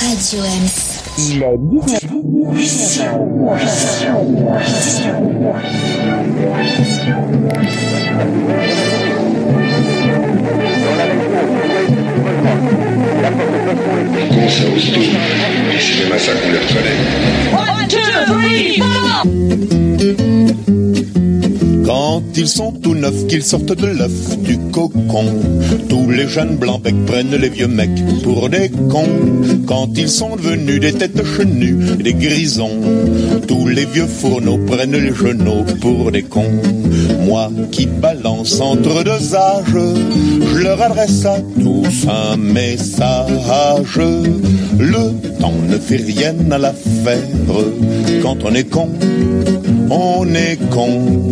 Radio M. Il est 19h. Comment ça ose tout Les cinémas, ça couleur soleil. Quand ils sont tout neufs, qu'ils sortent de l'œuf du cocon, tous les jeunes blancs becs prennent les vieux mecs pour des cons. Quand ils sont devenus des têtes chenues, des grisons, tous les vieux fourneaux prennent les genoux pour des cons. Moi qui balance entre deux âges, je leur adresse à tous un message. Le temps ne fait rien à l'affaire. Quand on est con, on est con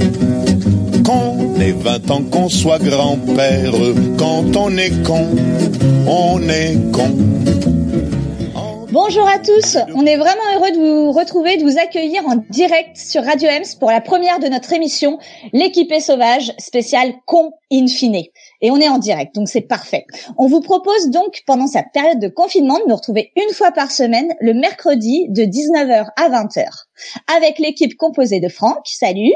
qu'on ait 20 ans, qu'on soit grand-père. Quand on est con, on est con. Bonjour à tous, on est vraiment heureux de vous retrouver, de vous accueillir en direct sur Radio Ems pour la première de notre émission, l'équipée sauvage spéciale con in fine. Et on est en direct, donc c'est parfait. On vous propose donc pendant cette période de confinement de nous retrouver une fois par semaine le mercredi de 19h à 20h avec l'équipe composée de Franck, salut.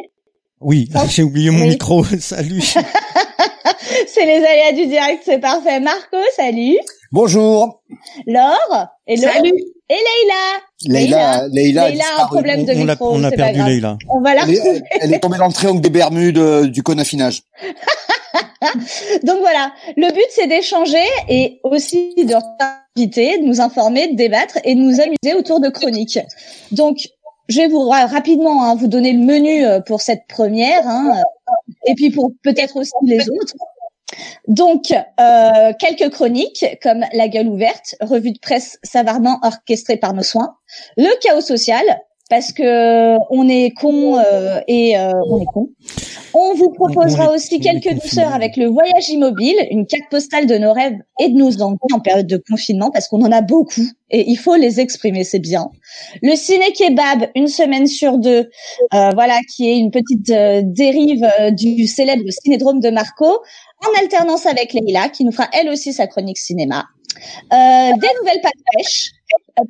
Oui, j'ai oublié mon micro. salut. c'est les aléas du direct, c'est parfait. Marco, salut. Bonjour. Laure. Et salut. Et Leïla. Leïla, Leïla, Leïla a un problème de on micro. On a, perdu Leïla. On va la elle. Est, elle est tombée dans le triangle des Bermudes euh, du conaffinage. Donc voilà, le but c'est d'échanger et aussi de inviter, de nous informer, de débattre et de nous amuser autour de chroniques. Donc je vais vous rapidement hein, vous donner le menu euh, pour cette première, hein, et puis pour peut-être aussi les autres. Donc, euh, quelques chroniques comme La gueule ouverte, revue de presse savamment orchestrée par nos soins, Le chaos social, parce que on est con euh, et euh, on est con. On vous proposera on aussi quelques douceurs avec le voyage immobile, une carte postale de nos rêves et de nos envies en période de confinement, parce qu'on en a beaucoup et il faut les exprimer, c'est bien. Le ciné kebab, une semaine sur deux, euh, voilà, qui est une petite euh, dérive euh, du célèbre cinédrome de Marco, en alternance avec Leïla, qui nous fera elle aussi sa chronique cinéma. Euh, des nouvelles pattes pêche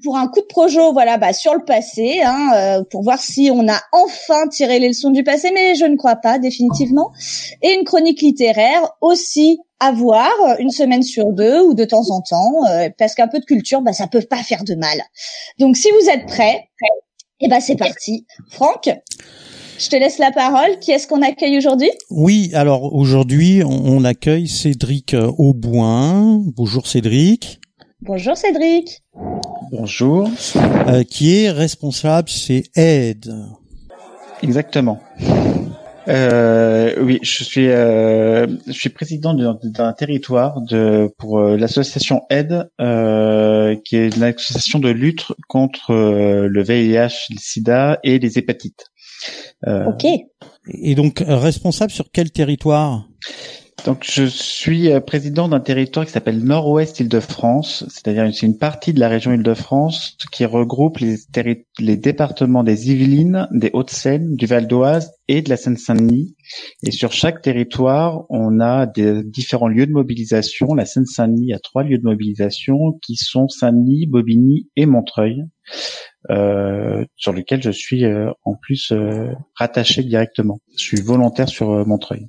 pour un coup de projo, voilà, bah, sur le passé, hein, euh, pour voir si on a enfin tiré les leçons du passé, mais je ne crois pas définitivement. Et une chronique littéraire aussi à voir une semaine sur deux ou de temps en temps, euh, parce qu'un peu de culture, bah, ça peut pas faire de mal. Donc, si vous êtes prêts, eh ben c'est parti. Franck, je te laisse la parole. Qui est-ce qu'on accueille aujourd'hui? Oui, alors aujourd'hui, on, accueille Cédric Auboin. Bonjour Cédric. Bonjour Cédric. Bonjour. Euh, qui est responsable chez Aide. Exactement. Euh, oui, je suis euh, je suis président d'un territoire de pour euh, l'association Aide, euh, qui est une association de lutte contre euh, le VIH, le SIDA et les hépatites. ok. Et donc responsable sur quel territoire? Donc je suis président d'un territoire qui s'appelle Nord-Ouest Île-de-France, c'est-à-dire c'est une partie de la région Île-de-France qui regroupe les, les départements des Yvelines, des Hauts-de-Seine, du Val d'Oise et de la Seine-Saint-Denis. Et sur chaque territoire, on a des différents lieux de mobilisation. La Seine-Saint-Denis a trois lieux de mobilisation qui sont Saint-Denis, Bobigny et Montreuil. Euh, sur lesquels je suis euh, en plus euh, rattaché directement. Je suis volontaire sur euh, Montreuil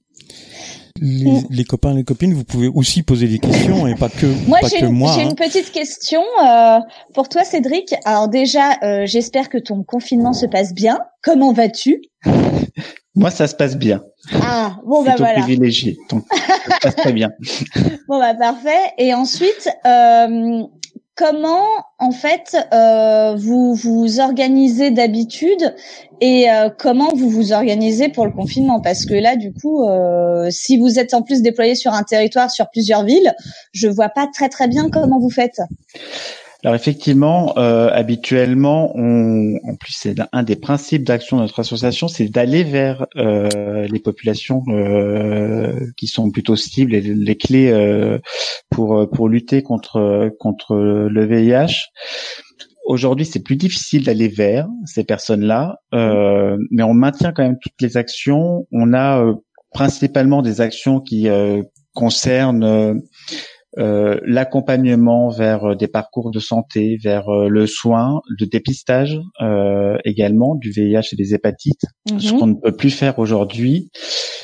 les, les, copains, les copines, vous pouvez aussi poser des questions et pas que moi. Pas j'ai que une, moi. J'ai hein. une petite question euh, pour toi, Cédric. Alors déjà, euh, j'espère que ton confinement se passe bien. Comment vas-tu? Moi, ça se passe bien. Ah bon bah voilà. privilégié, donc ça se passe très bien. Bon bah parfait. Et ensuite, euh, comment en fait euh, vous vous organisez d'habitude et euh, comment vous vous organisez pour le confinement? Parce que là, du coup, euh, si vous êtes en plus déployé sur un territoire, sur plusieurs villes, je vois pas très très bien comment vous faites. Alors effectivement, euh, habituellement, on, en plus c'est un des principes d'action de notre association, c'est d'aller vers euh, les populations euh, qui sont plutôt cibles et les clés euh, pour pour lutter contre contre le VIH. Aujourd'hui, c'est plus difficile d'aller vers ces personnes-là, euh, mais on maintient quand même toutes les actions. On a euh, principalement des actions qui concernent euh, l'accompagnement vers des parcours de santé, vers le soin, le dépistage également du VIH et des hépatites, ce Mhm. qu'on ne peut plus faire aujourd'hui.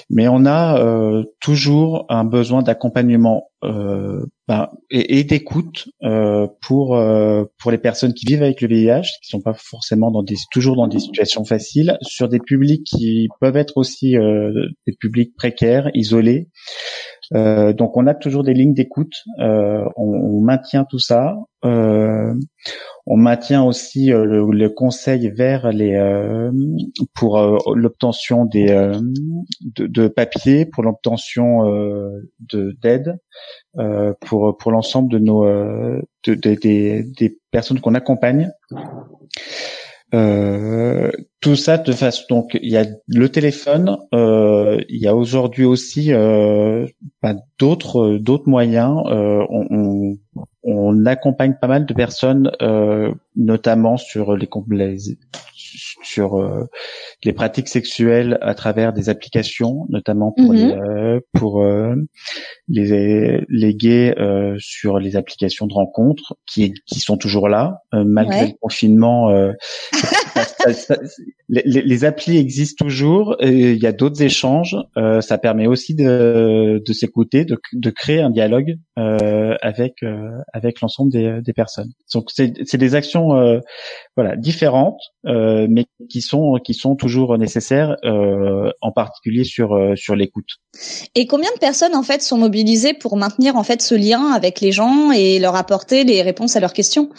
Mais on a toujours un besoin d'accompagnement euh, ben, et, et d'écoute euh, pour euh, pour les personnes qui vivent avec le VIH, qui sont pas forcément dans des toujours dans des situations faciles, sur des publics qui peuvent être aussi euh, des publics précaires, isolés. Euh, donc on a toujours des lignes d'écoute, euh, on, on maintient tout ça. Euh, on maintient aussi euh, le, le conseil vers les euh, pour l'obtention des de, de papiers, pour l'obtention de d'aide, pour pour l'ensemble de nos de, de- des personnes qu'on accompagne. Euh, tout ça de façon donc il y a le téléphone, euh, il y a aujourd'hui aussi euh, bah, d'autres d'autres moyens. Euh, on, on, accompagne pas mal de personnes, euh, notamment sur les, les sur euh, les pratiques sexuelles à travers des applications, notamment pour Mhm. les euh, pour euh, les les gays euh, sur les applications de rencontres qui qui sont toujours là euh, malgré Ouais. le confinement. euh, ça- les, les- applis existent toujours. Il y a d'autres échanges. euh, ça permet aussi de, de s'écouter, de, de créer un dialogue euh, avec euh, avec l'ensemble des, des personnes. Donc c'est c'est des actions euh, voilà différentes, euh, mais qui sont qui sont toujours nécessaires, euh, en particulier sur euh, sur l'écoute. Et combien de personnes en fait sont mobilisées pour maintenir en fait ce lien avec les gens et leur apporter les réponses à leurs questions?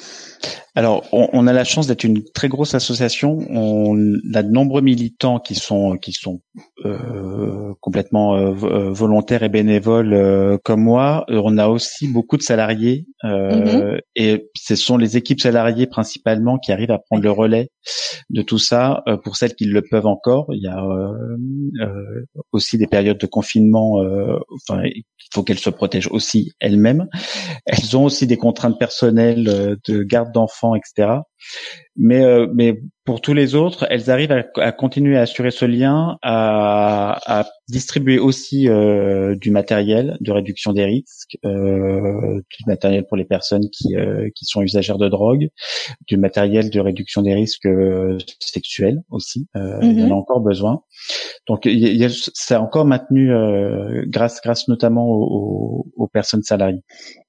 Alors, on, on a la chance d'être une très grosse association. On a de nombreux militants qui sont qui sont euh, complètement euh, euh, volontaires et bénévoles euh, comme moi. On a aussi beaucoup de salariés euh, et ce sont les équipes salariées principalement qui arrivent à prendre le relais de tout ça. Euh, pour celles qui le peuvent encore, il y a euh, euh, aussi des périodes de confinement. euh, enfin, il faut qu'elles se protègent aussi elles-mêmes. Elles ont aussi des contraintes personnelles de garde d'enfants, etc. Mais, euh, mais pour tous les autres, elles arrivent à, à continuer à assurer ce lien, à, à distribuer aussi euh, du matériel de réduction des risques, euh, du matériel pour les personnes qui, euh, qui sont usagères de drogue, du matériel de réduction des risques euh, sexuels aussi. Euh, Il y en a encore besoin. Donc, il y a- encore maintenu euh, grâce, grâce notamment aux, aux- aux personnes salariées.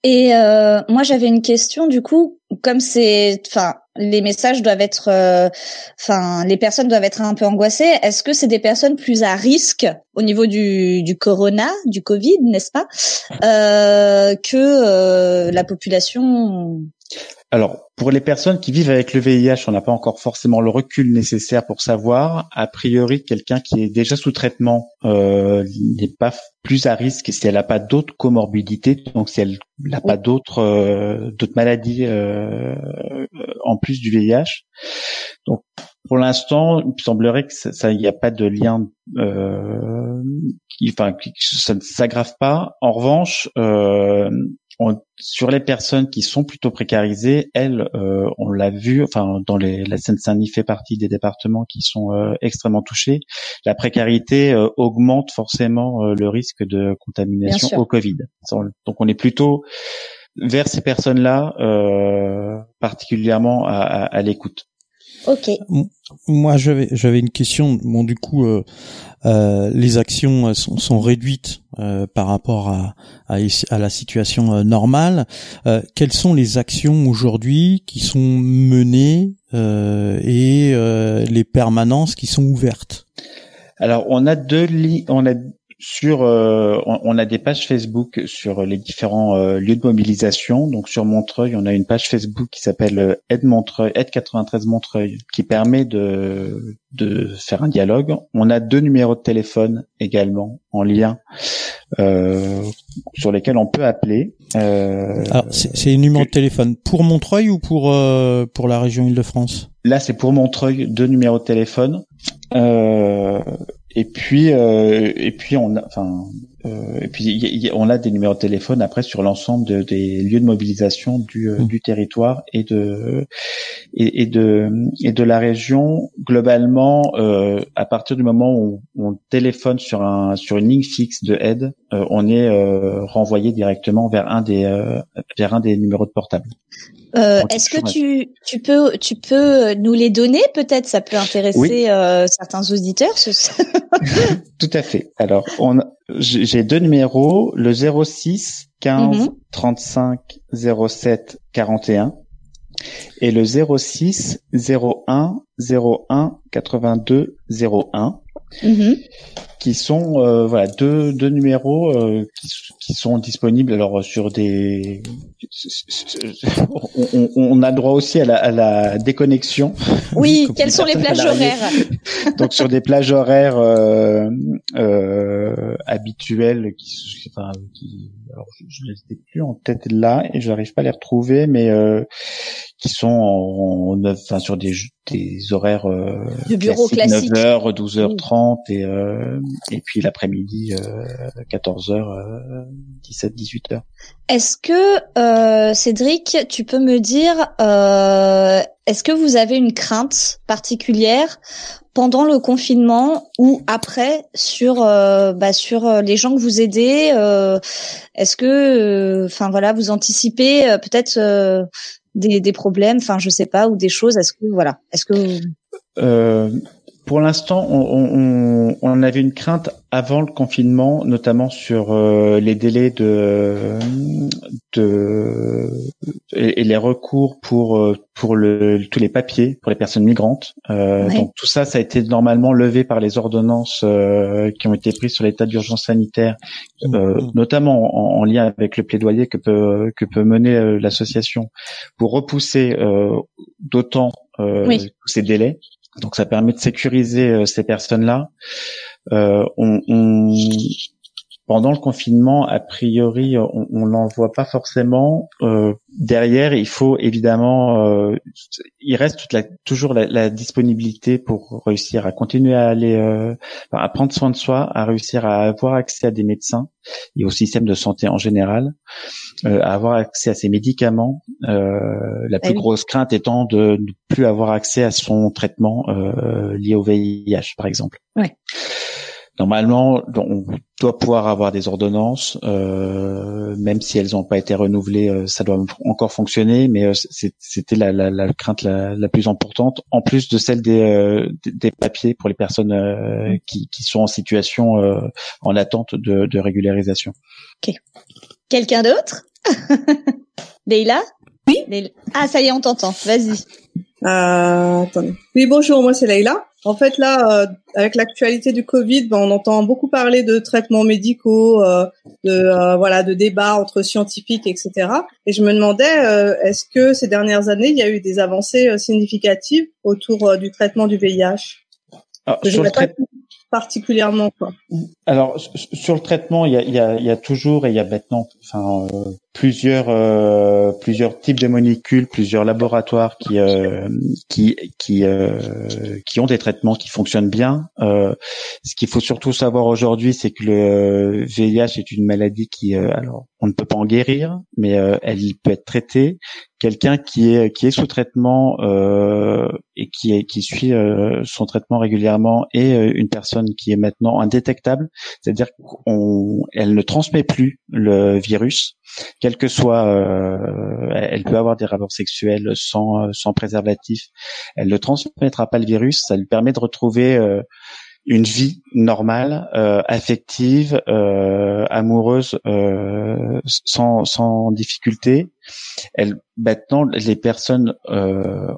Et euh, moi j'avais une question du coup, comme c'est, enfin les messages doivent être, euh, enfin les personnes doivent être un peu angoissées. Est-ce que c'est des personnes plus à risque au niveau du, du corona, du Covid, n'est-ce pas, euh, que euh, la population Alors, pour les personnes qui vivent avec le VIH, on n'a pas encore forcément le recul nécessaire pour savoir. A priori, quelqu'un qui est déjà sous traitement euh, n'est pas plus à risque si elle n'a pas d'autres comorbidités, donc si elle n'a pas d'autres euh, maladies euh, euh, en plus du VIH. Donc, pour l'instant, il me semblerait que ça, il n'y a pas de lien, euh, qui, enfin, qui- ça ne s'aggrave pas. En revanche, euh, on- sur les personnes qui sont plutôt précarisées, elles, euh, on l'a vu, enfin dans les, la Seine-Saint-Denis fait partie des départements qui sont euh, extrêmement touchés. La précarité euh, augmente forcément euh, le risque de contamination au Covid. Donc on est plutôt vers ces personnes-là, euh, particulièrement à, à- à l'écoute. Ok. Moi, j'avais j'avais une question. Bon, du coup, euh, euh, les actions euh, sont, sont réduites euh, par rapport à, à, à la situation euh, normale. Euh, quelles sont les actions aujourd'hui qui sont menées euh, et euh, les permanences qui sont ouvertes? Alors, on a deux on a sur, euh, on, on a des pages Facebook sur les différents euh, lieux de mobilisation. Donc sur Montreuil, on a une page Facebook qui s'appelle euh, Aide Montreuil, Aide 93 Montreuil, qui permet de de faire un dialogue. On a deux numéros de téléphone également en lien euh, sur lesquels on peut appeler. Euh, Alors, c'est les numéros de téléphone pour Montreuil ou pour euh, pour la région Île-de-France? Là, c'est pour Montreuil, deux numéros de téléphone. Euh, et puis et puis on a, enfin euh, et puis on a des numéros de téléphone après sur l'ensemble de, des lieux de mobilisation du, euh, mmh. du territoire et de et, et, de et de la région. Globalement, euh, à partir du moment où on téléphone sur un sur une ligne fixe de aide, euh, on est euh, renvoyé directement vers un des vers un des numéros de portable. Euh, Est-ce que tu, tu peux tu peux nous les donner peut-être? Ça peut intéresser euh, certains auditeurs. Tout à fait. Alors on j'ai deux numéros le 06 15 35 07 41 et le 06 01 01 82 01 qui sont euh, voilà deux, deux numéros euh, qui, qui, sont disponibles alors sur des on, on, a droit aussi à la, à la déconnexion. Oui quelles sont les plages horaires? Donc sur des plages horaires euh, euh, habituelles qui, enfin, qui alors je, je les ai plus en tête là et je n'arrive pas à les retrouver mais euh, qui sont en, enfin, sur des, des horaires euh, de bureau classique. 9h, 12h30 et euh, et puis l'après-midi euh, 14h, 17, 18h. Est-ce que euh, Cédric, tu peux me dire, euh, est-ce que vous avez une crainte particulière pendant le confinement ou après sur euh, bah, sur les gens que vous aidez Est-ce que, enfin voilà, vous anticipez peut-être des, des problèmes, enfin je sais pas, ou des choses. Est-ce que voilà, est-ce que euh, pour l'instant, on, on, on, avait une crainte avant le confinement, notamment sur euh, les délais de, de et, les recours pour euh, pour le, tous les papiers pour les personnes migrantes. Euh, Donc tout ça, ça a été normalement levé par les ordonnances euh, qui ont été prises sur l'état d'urgence sanitaire, mmh. euh, notamment en, en, lien avec le plaidoyer que peut que peut mener l'association pour repousser d'autant oui. ces délais. Donc ça permet de sécuriser euh, ces personnes-là. Euh, pendant le confinement, a priori, on, on n'en voit pas forcément. Euh, derrière, il faut évidemment, euh, il reste toute la, toujours la, la, disponibilité pour réussir à continuer à aller, euh, à prendre soin de soi, à réussir à avoir accès à des médecins et au système de santé en général, euh, à avoir accès à ses médicaments. Euh, la plus grosse crainte étant de ne plus avoir accès à son traitement lié au VIH, par exemple. Ouais. Normalement, on doit pouvoir avoir des ordonnances, euh, même si elles n'ont pas été renouvelées, euh, ça doit encore fonctionner. Mais euh, c'était la, la, la, crainte la, la, plus importante, en plus de celle des, euh, des papiers pour les personnes euh, qui, qui, sont en situation en attente de, de régularisation. Ok. Quelqu'un d'autre? Leila Oui. Ah, ça y est, on t'entend. Vas-y. attendez. Oui, bonjour, moi c'est Leila. En fait, là, euh, avec l'actualité du Covid, ben, on entend beaucoup parler de traitements médicaux, euh, de euh, voilà, de débats entre scientifiques, etc. Et je me demandais, est-ce que ces dernières années, il y a eu des avancées significatives autour du traitement du VIH Alors, sur le particulièrement quoi. Alors sur le traitement, il y a, il y a, il y a toujours et il y a maintenant, enfin euh, plusieurs euh, plusieurs types de molécules, plusieurs laboratoires qui euh, qui qui qui ont des traitements qui fonctionnent bien. ce qu'il faut surtout savoir aujourd'hui, c'est que le VIH est une maladie qui alors on ne peut pas en guérir, mais elle peut être traitée. Quelqu'un qui est qui est sous traitement euh, et qui est qui suit euh, son traitement régulièrement et euh, une personne qui est maintenant indétectable, c'est-à-dire qu'elle ne transmet plus le virus, quel que soit, elle peut avoir des rapports sexuels sans sans préservatif, elle ne transmettra pas le virus, ça lui permet de retrouver une vie normale, euh, affective, euh, amoureuse, euh, sans, sans difficulté. Elle, maintenant, les personnes euh,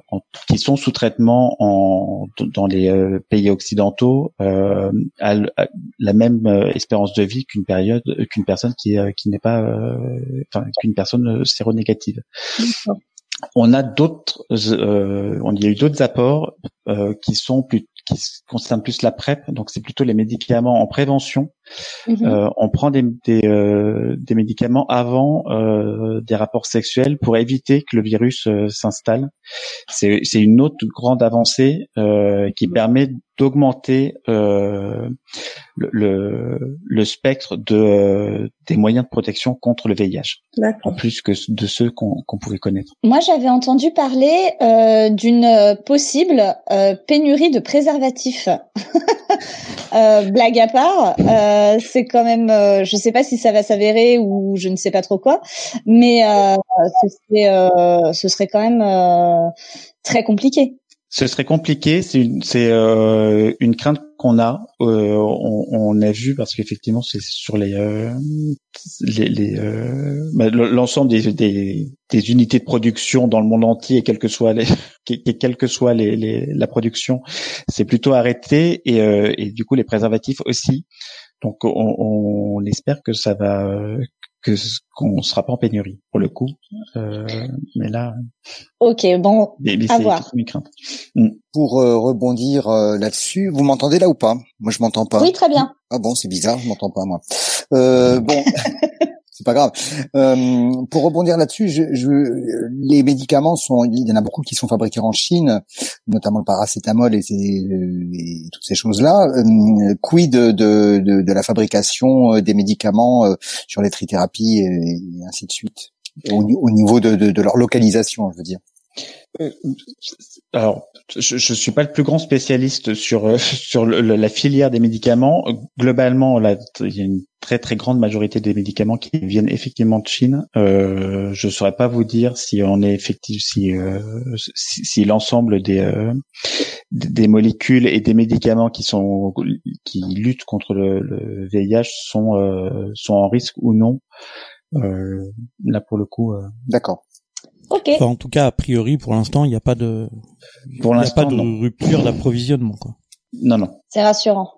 qui sont sous traitement en, dans les euh, pays occidentaux euh, ont la même espérance de vie qu'une période qu'une personne qui, qui n'est pas, enfin qu'une personne séronégative. On a d'autres, on y a eu d'autres apports qui sont plus qui concerne plus la PrEP, donc c'est plutôt les médicaments en prévention. Mhm. Euh, on prend des, des, euh, des médicaments avant euh, des rapports sexuels pour éviter que le virus s'installe. C'est une autre grande avancée qui permet d'augmenter euh, le, le, le spectre de des moyens de protection contre le VIH, en plus que de ceux qu'on qu'on pouvait connaître. Moi, j'avais entendu parler euh, d'une euh, possible euh, pénurie de préservatifs. Euh, blague à part, euh, c'est quand même, euh, je sais pas si ça va s'avérer ou je ne sais pas trop quoi, mais euh, ce, serait, euh, ce serait quand même euh, très compliqué. Ce serait compliqué, c'est une, euh, une crainte qu'on a. Euh, on, on a vu parce qu'effectivement c'est sur les euh, les, les euh, bah, l'ensemble des, des des unités de production dans le monde entier, quelle que soit les que- quelle que soit les, les la production, c'est plutôt arrêté et euh, et du coup les préservatifs aussi. Donc on, on espère que ça va que qu'on sera pas en pénurie pour le coup. Euh, mais là, Ok, bon, mais, mais À voir. une crainte. Pour euh, rebondir euh, là-dessus, vous m'entendez là ou pas? Moi, je m'entends pas. oui, très bien. Ah bon, c'est bizarre, je m'entends pas moi. Euh, bon, c'est pas grave. Euh, pour rebondir là-dessus, je, je, les médicaments sont, il y en a beaucoup qui sont fabriqués en Chine, notamment le paracétamol et, toutes ces choses-là. Euh, quid de, de, de, la fabrication euh, des médicaments euh, sur les trithérapies et, et ainsi de suite? Au, au niveau de, de, de leur localisation, je veux dire. Euh, Alors, je, je suis pas le plus grand spécialiste sur euh, sur le- la filière des médicaments. Globalement, là, il y a une très très grande majorité des médicaments qui viennent effectivement de Chine. Euh, je saurais pas vous dire si on est effectif, si euh, si, si l'ensemble des euh, des molécules et des médicaments qui sont qui luttent contre le, le VIH sont euh, sont en risque ou non. Là, pour le coup. D'accord. Ok. Enfin, en tout cas, a priori, pour l'instant, il n'y a pas de, Pour il n'y a l'instant, pas de non. rupture d'approvisionnement. quoi. Non, non. C'est rassurant.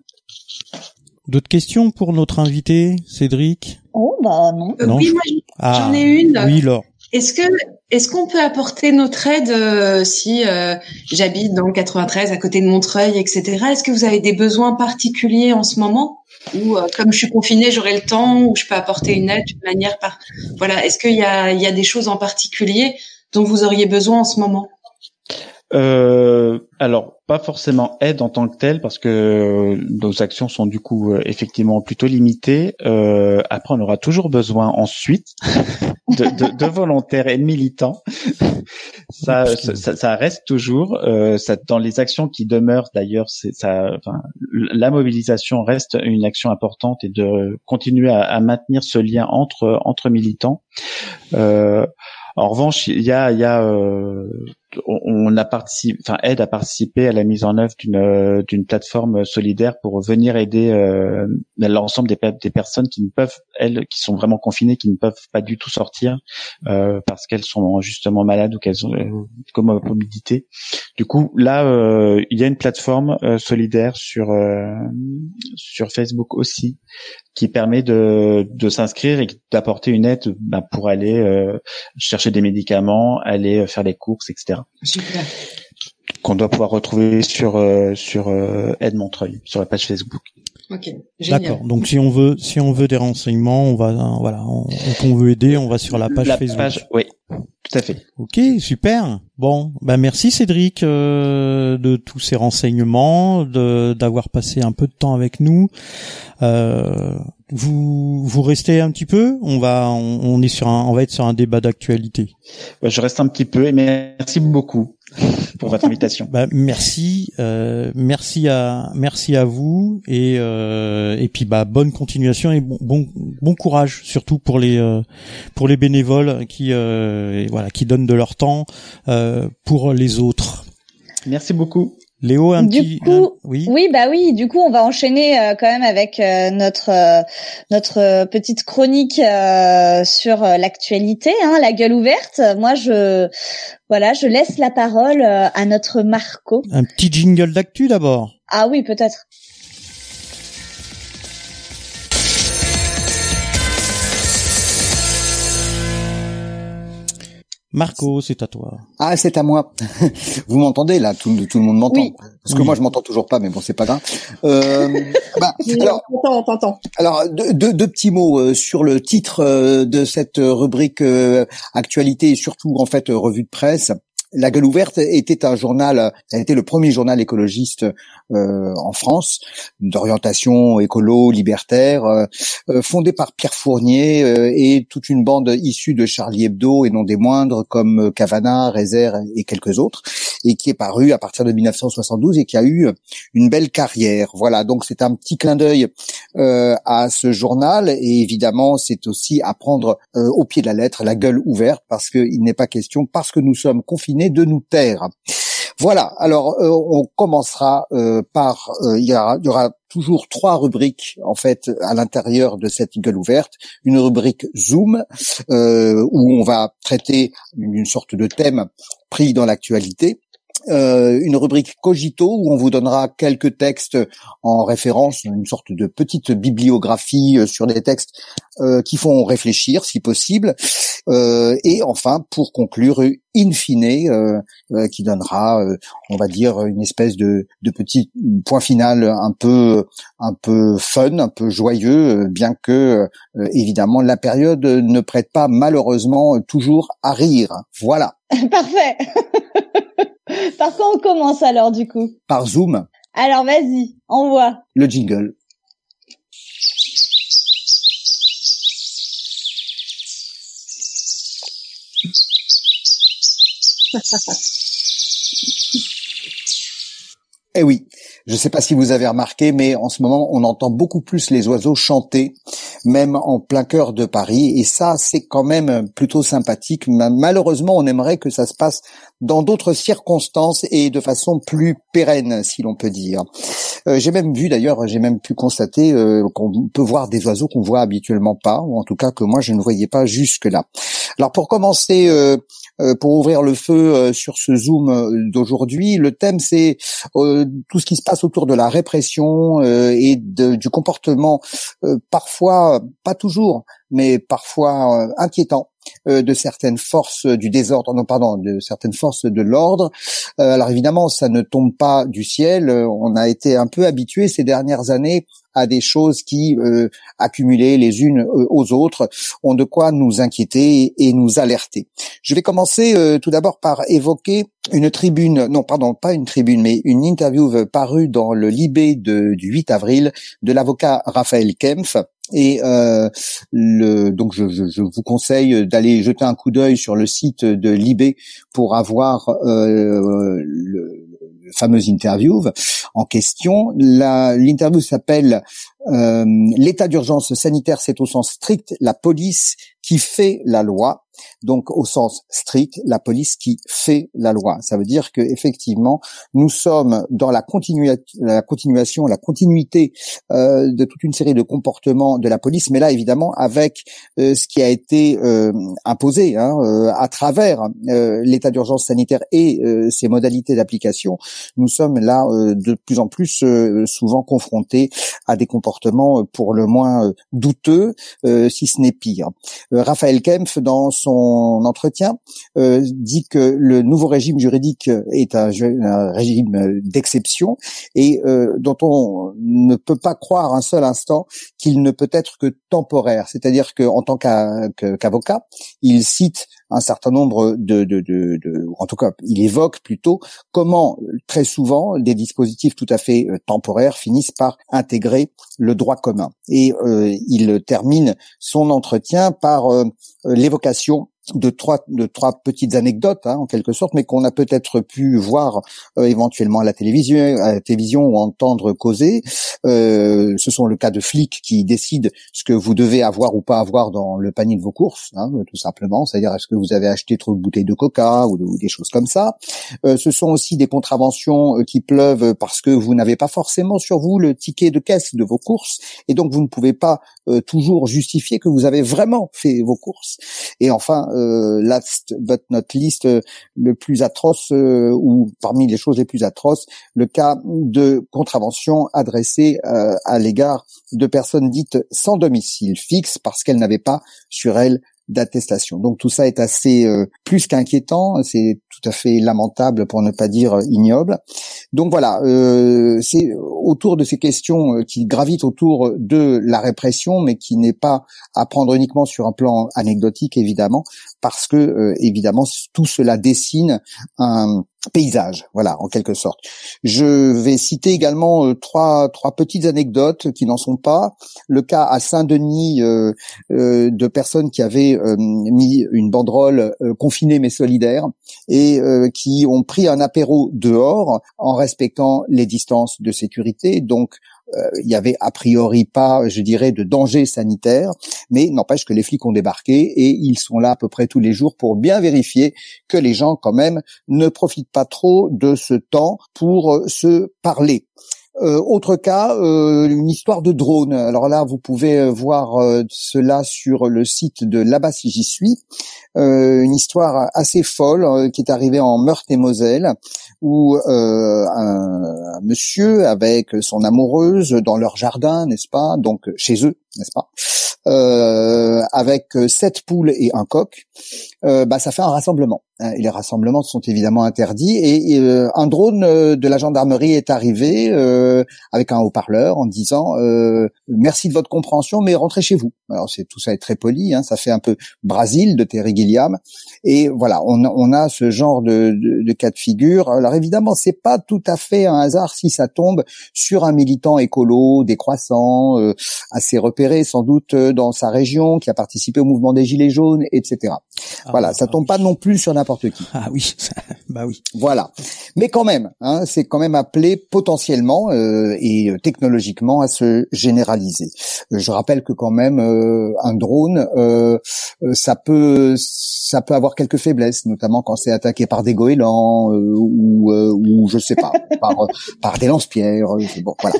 D'autres questions pour notre invité, Cédric? Oh bah non. Euh, Non, oui, je- moi Ah, j'en ai une. Oui, Laure. Est-ce que est-ce qu'on peut apporter notre aide euh, si euh, j'habite dans le 93 à côté de Montreuil, etc. Est-ce que vous avez des besoins particuliers en ce moment? Ou euh, comme je suis confinée, j'aurai le temps ou je peux apporter une aide d'une manière par voilà. Est-ce qu'il y a il y a des choses en particulier dont vous auriez besoin en ce moment? Euh, alors, pas forcément aide en tant que telle, parce que euh, nos actions sont du coup euh, effectivement plutôt limitées. Euh, après, on aura toujours besoin ensuite de, de, de volontaires et de militants. Ça, ça, ça- reste toujours. Euh, ça, dans les actions qui demeurent, d'ailleurs, ça. La mobilisation reste une action importante et de continuer à, à maintenir ce lien entre entre militants. Euh, en revanche, il y a, y a euh, on a participé, enfin aide à participer à la mise en œuvre d'une euh, plateforme solidaire pour venir aider euh, l'ensemble des, pe- des personnes qui ne peuvent elles qui sont vraiment confinées, qui ne peuvent pas du tout sortir euh, parce qu'elles sont justement malades ou qu'elles ont euh, comme mobilité. Du coup, là, il y a une plateforme solidaire sur sur Facebook aussi qui permet de, s'inscrire et d'apporter une aide bah, pour aller chercher des médicaments, aller faire les courses, etc Super. qu'on doit pouvoir retrouver sur euh, sur euh, Aide Montreuil, sur la page Facebook. Ok. Génial. D'accord. Donc si on veut, si on veut des renseignements, on va, euh, voilà, on, veut aider, on va sur la page la Facebook. page, oui, tout à fait. Ok, super. Bon, bah merci Cédric euh, de tous ces renseignements, de d'avoir passé un peu de temps avec nous. Euh, vous vous restez un petit peu? On va on, on est sur un on va être sur un débat d'actualité. Je reste un petit peu et merci beaucoup pour votre invitation. Bah merci euh, merci à merci à vous et euh, et puis bah bonne continuation et bon bon, bon courage surtout pour les euh, pour les bénévoles qui euh, voilà qui donnent de leur temps euh, pour les autres. Merci beaucoup. Léo, un Du petit, coup, un- oui. Oui, bah oui. Du coup, on va enchaîner euh, quand même avec euh, notre euh, notre euh, petite chronique euh, sur l'actualité, hein, la gueule ouverte. Moi, je voilà, je laisse la parole euh, à notre Marco. Un petit jingle d'actu d'abord. Ah oui, peut-être. Marco, c'est à toi. Ah, c'est à moi. Vous m'entendez là tout, tout le monde m'entend. Oui. Parce que Oui. moi, je m'entends toujours pas, mais bon, c'est pas grave. Euh, bah, alors, on t'entend, on t'entend. alors deux, deux, deux petits mots euh, sur le titre euh, de cette euh, rubrique euh, actualité et surtout en fait revue de presse. La Gueule ouverte était un journal, ça a le premier journal écologiste euh, en France, d'orientation écolo, libertaire, euh, euh, fondé par Pierre Fournier et toute une bande issue de Charlie Hebdo et non des moindres comme Cavana, Rézère et quelques autres, et qui est paru à partir de 1972 et qui a eu une belle carrière. Voilà, donc c'est un petit clin d'œil à ce journal et évidemment c'est aussi à prendre au pied de la lettre, la gueule ouverte, parce qu'il n'est pas question, parce que nous sommes confinés, de nous taire. Voilà. Alors euh, on commencera euh, par euh, il y, aura, toujours trois rubriques en fait à l'intérieur de cette gueule ouverte. Une rubrique Zoom où on va traiter une sorte de thème pris dans l'actualité. Euh, une rubrique Cogito où on vous donnera quelques textes en référence, une sorte de petite bibliographie euh, sur des textes euh, qui font réfléchir si possible. et enfin, pour conclure, in fine, qui donnera, on va dire, une espèce de, de petit point final un peu, un peu fun, un peu joyeux, bien que évidemment la période ne prête pas malheureusement toujours à rire. Voilà. Parfait. Par quoi on commence alors du coup? Par Zoom. Alors vas-y, envoie. Le jingle. Eh oui, je ne sais pas si vous avez remarqué, mais en ce moment, on entend beaucoup plus les oiseaux chanter, même en plein cœur de Paris, et ça, c'est quand même plutôt sympathique. Malheureusement, on aimerait que ça se passe dans d'autres circonstances et de façon plus pérenne, si l'on peut dire. Euh, j'ai même vu, d'ailleurs, j'ai même pu constater euh, qu'on peut voir des oiseaux qu'on voit habituellement pas, ou en tout cas que moi, je ne voyais pas jusque-là. Alors, pour commencer, euh, pour ouvrir le feu sur ce Zoom d'aujourd'hui, le thème, c'est tout ce qui se passe autour de la répression euh, et du comportement euh, parfois, pas toujours, mais parfois euh, inquiétant de certaines forces du désordre, non pardon, de certaines forces de l'ordre. alors évidemment, ça ne tombe pas du ciel. On a été un peu habitué ces dernières années à des choses qui, euh, accumulées les unes euh, aux autres, ont de quoi nous inquiéter et nous alerter. Je vais commencer euh, tout d'abord par évoquer une tribune, non pardon, pas une tribune, mais une interview parue dans le Libé de, du 8 avril de l'avocat Raphaël Kempf, et euh, le, donc je, je, je, vous conseille d'aller jeter un coup d'œil sur le site de Libé pour avoir euh, le, fameuse interview en question. L'interview s'appelle euh, L'état d'urgence sanitaire, c'est au sens strict la police qui fait la loi donc au sens strict, la police qui fait la loi. Ça veut dire que effectivement, nous sommes dans la, la continuation, la continuité euh, de toute une série de comportements de la police, mais là évidemment avec euh, ce qui a été euh, imposé hein, à travers l'état d'urgence sanitaire et ses modalités d'application, nous sommes là de plus en plus souvent confrontés à des comportements pour le moins douteux, si ce n'est pire. Raphaël Kempf, dans son entretien, euh, dit que le nouveau régime juridique est un, régime d'exception et euh, dont on ne peut pas croire un seul instant qu'il ne peut être que temporaire. C'est-à-dire qu'en tant qu'avocat, il cite un certain nombre de, de, de, de, en tout cas, il évoque plutôt comment très souvent des dispositifs tout à fait euh, temporaires finissent par intégrer le droit commun. Et euh, il termine son entretien par euh, l'évocation de trois de trois petites anecdotes hein, en quelque sorte, mais qu'on a peut-être pu voir euh, éventuellement à la télévision, à la télévision ou entendre causer. Euh, ce sont le cas de flics qui décident ce que vous devez avoir ou pas avoir dans le panier de vos courses, hein, tout simplement. C'est-à-dire est-ce que vous avez acheté trop de bouteilles de Coca ou, des choses comme ça. Euh, ce sont aussi des contraventions euh, qui pleuvent parce que vous n'avez pas forcément sur vous le ticket de caisse de vos courses et donc vous ne pouvez pas euh, toujours justifier que vous avez vraiment fait vos courses. Et enfin last but not least, euh, le plus atroce euh, ou parmi les choses les plus atroces, le cas de contravention adressée à l'égard de personnes dites sans domicile fixe parce qu'elles n'avaient pas sur elles d'attestation. Donc tout ça est assez plus qu'inquiétant, c'est tout à fait lamentable pour ne pas dire ignoble. Donc voilà, euh, c'est autour de ces questions euh, qui gravitent autour de la répression, mais qui n'est pas à prendre uniquement sur un plan anecdotique, évidemment, parce que euh, évidemment tout cela dessine un paysage, voilà, en quelque sorte. Je vais citer également euh, trois trois petites anecdotes qui n'en sont pas. Le cas à Saint-Denis euh, de personnes qui avaient mis une banderole confinée mais solidaire et qui ont pris un apéro dehors en respectant les distances de sécurité. Donc il y avait a priori pas, je dirais, de danger sanitaire, mais n'empêche que les flics ont débarqué et ils sont là à peu près tous les jours pour bien vérifier que les gens quand même ne profitent pas trop de ce temps pour euh, se parler. Euh, autre cas, euh, une histoire de drone. Alors là, vous pouvez euh, voir cela sur le site de Là-bas si j'y suis. une histoire assez folle qui est arrivée en Meurthe-et-Moselle, où un, un, monsieur avec son amoureuse dans leur jardin, n'est-ce pas, donc chez eux, n'est-ce pas, avec sept poules et un coq, bah ça fait un rassemblement. Et les rassemblements sont évidemment interdits. Et, euh, un drone euh, de la gendarmerie est arrivé euh, avec un haut-parleur en disant merci de votre compréhension, mais rentrez chez vous. Alors c'est tout ça est très poli, hein, ça fait un peu Brésil de Terry Gilliam. Et voilà, on, on a ce genre de, de, de, cas de figure. Alors évidemment, c'est pas tout à fait un hasard si ça tombe sur un militant écolo, décroissant, assez repéré sans doute dans sa région, qui a participé au mouvement des Gilets jaunes, etc. Ah, voilà, ça tombe pas non plus sur n'importe qui. Ah oui, bah oui. Voilà. Mais quand même, hein, c'est quand même appelé potentiellement euh, et euh, technologiquement à se généraliser. Euh, je rappelle que quand même un drone, ça peut ça peut avoir quelques faiblesses, notamment quand c'est attaqué par des goélands ou, ou je sais pas, par, par des lance-pierres. Bon, voilà.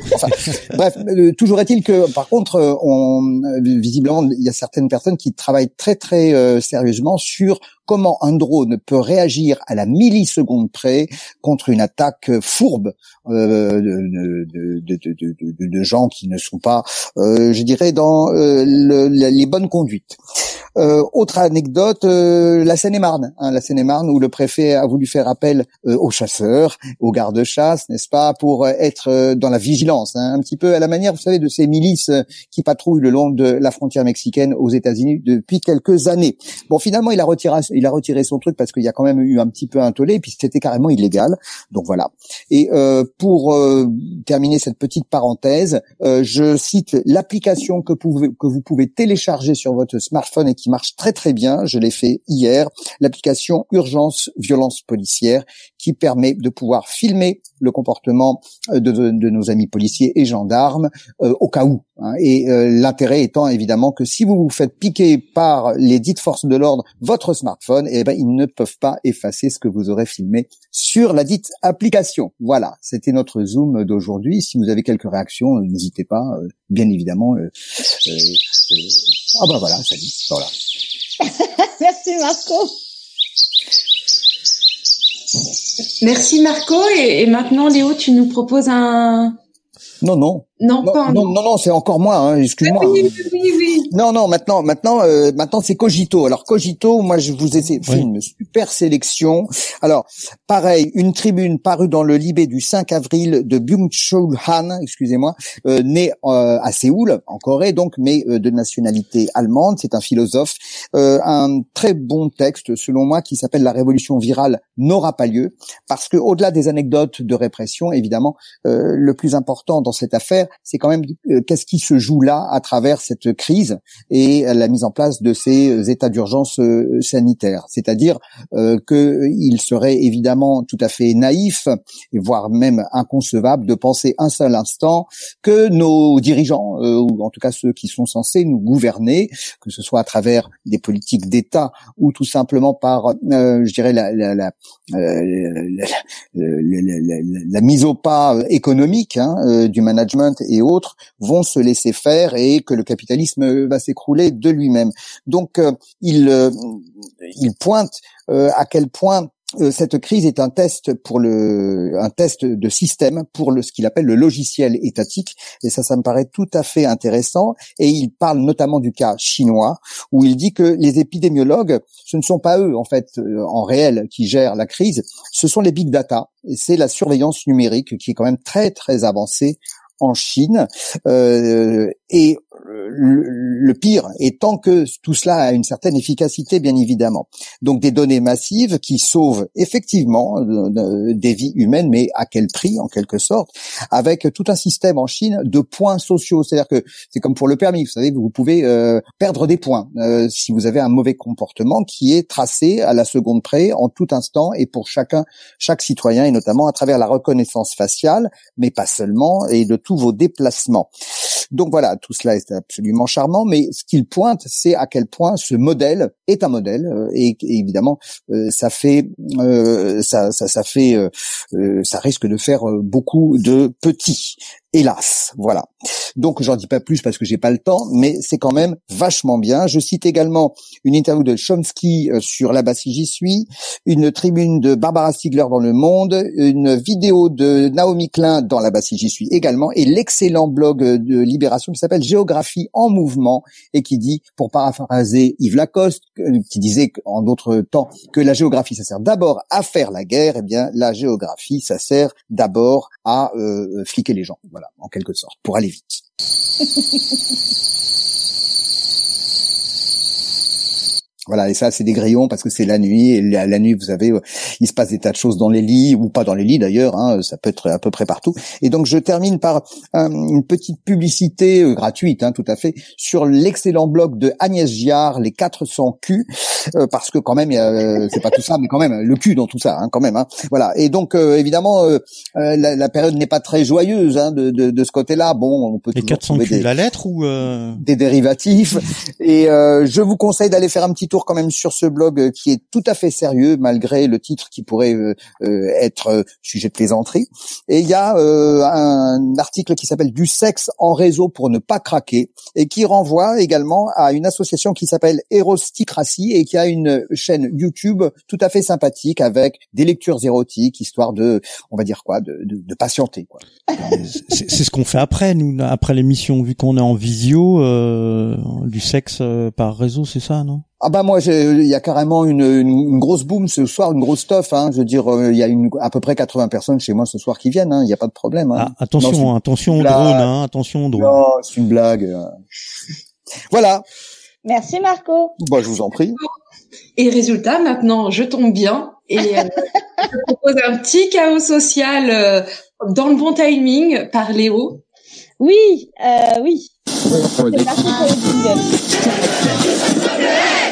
bref, toujours est-il que par contre, on visiblement il y a certaines personnes qui travaillent très très sérieusement sur comment un drone peut réagir à la milliseconde près contre une attaque fourbe euh, de, de, de, de, gens qui ne sont pas, euh, je dirais, dans euh, les bonnes conduites. Euh, autre anecdote, euh, la Seine-et-Marne, hein, la Seine-et-Marne où le préfet a voulu faire appel euh, aux chasseurs, aux gardes-chasse, n'est-ce pas, pour être dans la vigilance, hein, un petit peu à la manière, vous savez, de ces milices qui patrouillent le long de la frontière mexicaine aux États-Unis depuis quelques années. Bon, finalement, il a retiré, il a retiré son truc parce qu'il y a quand même eu un petit peu un tollé, et puis c'était carrément illégal. Donc voilà. Et pour terminer cette petite parenthèse, je cite l'application que, que vous pouvez télécharger sur votre smartphone et qui marche très très bien, je l'ai fait hier, l'application Urgence Violence Policière qui permet de pouvoir filmer le comportement euh, de, nos amis policiers et gendarmes euh, au cas où. Hein. Et euh, l'intérêt étant évidemment que si vous vous faites piquer par les dites forces de l'ordre votre smartphone, eh ben ils ne peuvent pas effacer ce que vous aurez filmé sur la dite application. Voilà, c'était notre zoom d'aujourd'hui. Si vous avez quelques réactions, n'hésitez pas, bien évidemment. ah ben voilà, salut. Voilà. Merci Marco. Merci Marco. Et, maintenant, Léo, tu nous proposes un... Non, non. Non, non, non, non, c'est encore moi. Hein, Excuse-moi. Oui, oui, oui. Non, non, maintenant, maintenant, euh, maintenant, c'est Cogito. Alors Cogito, moi, je vous ai fait une super sélection. Alors, pareil, une tribune parue dans le Libé du 5 avril de Byung-Chul Han, excusez-moi, euh, né euh, à Séoul, en Corée, donc, mais de nationalité allemande. C'est un philosophe. un très bon texte, selon moi, qui s'appelle La révolution virale n'aura pas lieu, parce que au-delà des anecdotes de répression, évidemment, le plus important dans cette affaire, c'est quand même euh, qu'est-ce qui se joue là à travers cette crise et la mise en place de ces euh, états d'urgence euh, sanitaire. C'est-à-dire euh, qu'il serait évidemment tout à fait naïf, voire même inconcevable, de penser un seul instant que nos dirigeants, ou en tout cas ceux qui sont censés nous gouverner, que ce soit à travers des politiques d'État ou tout simplement par, je dirais, la, la, la, la, mise au pas économique hein, du management et autres vont se laisser faire et que le capitalisme va s'écrouler de lui-même. Donc euh, il, euh, il pointe euh, à quel point euh, cette crise est un test pour le, un test de système pour le, ce qu'il appelle le logiciel étatique. Et ça, ça me paraît tout à fait intéressant. Et il parle notamment du cas chinois, où il dit que les épidémiologues, ce ne sont pas eux, en fait, euh, en réel, qui gèrent la crise, ce sont les big data. Et c'est la surveillance numérique qui est quand même très, très avancée en Chine. Euh, et le, pire étant que tout cela a une certaine efficacité, bien évidemment. Donc des données massives qui sauvent effectivement euh, des vies humaines, mais à quel prix, en quelque sorte, avec tout un système en Chine de points sociaux. C'est-à-dire que c'est comme pour le permis, vous savez, vous pouvez euh, perdre des points euh, si vous avez un mauvais comportement qui est tracé à la seconde près, en tout instant, et pour chacun, chaque citoyen, et notamment à travers la reconnaissance faciale, mais pas seulement, et de tous vos déplacements. Donc voilà, tout cela est absolument charmant, mais ce qu'il pointe, c'est à quel point ce modèle est un modèle, euh, et, évidemment, euh, ça fait, euh, ça, ça, ça fait, ça risque de faire beaucoup de petits. Hélas, voilà. Donc j'en dis pas plus parce que j'ai pas le temps, mais c'est quand même vachement bien. Je cite également une interview de Chomsky euh, sur la si j'y suis, une tribune de Barbara Stiegler dans Le Monde, une vidéo de Naomi Klein dans la si j'y suis également, et l'excellent blog de Libération qui s'appelle Géographie en mouvement et qui dit, pour paraphraser Yves Lacoste, euh, qui disait en d'autres temps que la géographie ça sert d'abord à faire la guerre, eh bien la géographie ça sert d'abord à euh, fliquer les gens en quelque sorte, pour aller vite. Voilà, et ça, c'est des grillons parce que c'est la nuit. Et la, nuit, vous avez, euh, il se passe des tas de choses dans les lits ou pas dans les lits d'ailleurs. Hein, ça peut être à peu près partout. Et donc, je termine par une petite publicité euh, gratuite, hein, tout à fait, sur l'excellent blog de Agnès Giard, les 400 Q, euh, parce que quand même, c'est pas tout ça, mais quand même le cul dans tout ça, hein, quand même. Hein. Voilà. Et donc, évidemment, la, la, période n'est pas très joyeuse hein, de, de, de, ce côté-là. Bon, on peut les 400 Q, la lettre ou des dérivatifs. Et je vous conseille d'aller faire un petit tour quand même sur ce blog euh, qui est tout à fait sérieux malgré le titre qui pourrait euh, euh, être sujet de plaisanterie. Et il y a un article qui s'appelle Du sexe en réseau pour ne pas craquer et qui renvoie également à une association qui s'appelle Erosticracy et qui a une chaîne YouTube tout à fait sympathique avec des lectures érotiques histoire de, on va dire quoi, de, de, de patienter. Quoi. C'est ce qu'on fait après nous, après l'émission vu qu'on est en visio, du sexe par réseau, c'est ça, non? Ah bah moi, il y a carrément une, une, grosse boom ce soir, une grosse stuff. Hein. Je veux dire, euh, il y a une, à peu près 80 personnes chez moi ce soir qui viennent. Hein. Il n'y a pas de problème. Hein. Ah, attention, attention au drone, hein, attention au drone. Non, c'est une blague. voilà. Merci Marco. Bah, je vous en prie. Et résultat, maintenant, je tombe bien et euh, je propose un petit chaos social euh, dans le bon timing par Léo. Oui, euh, oui. C'est parti pour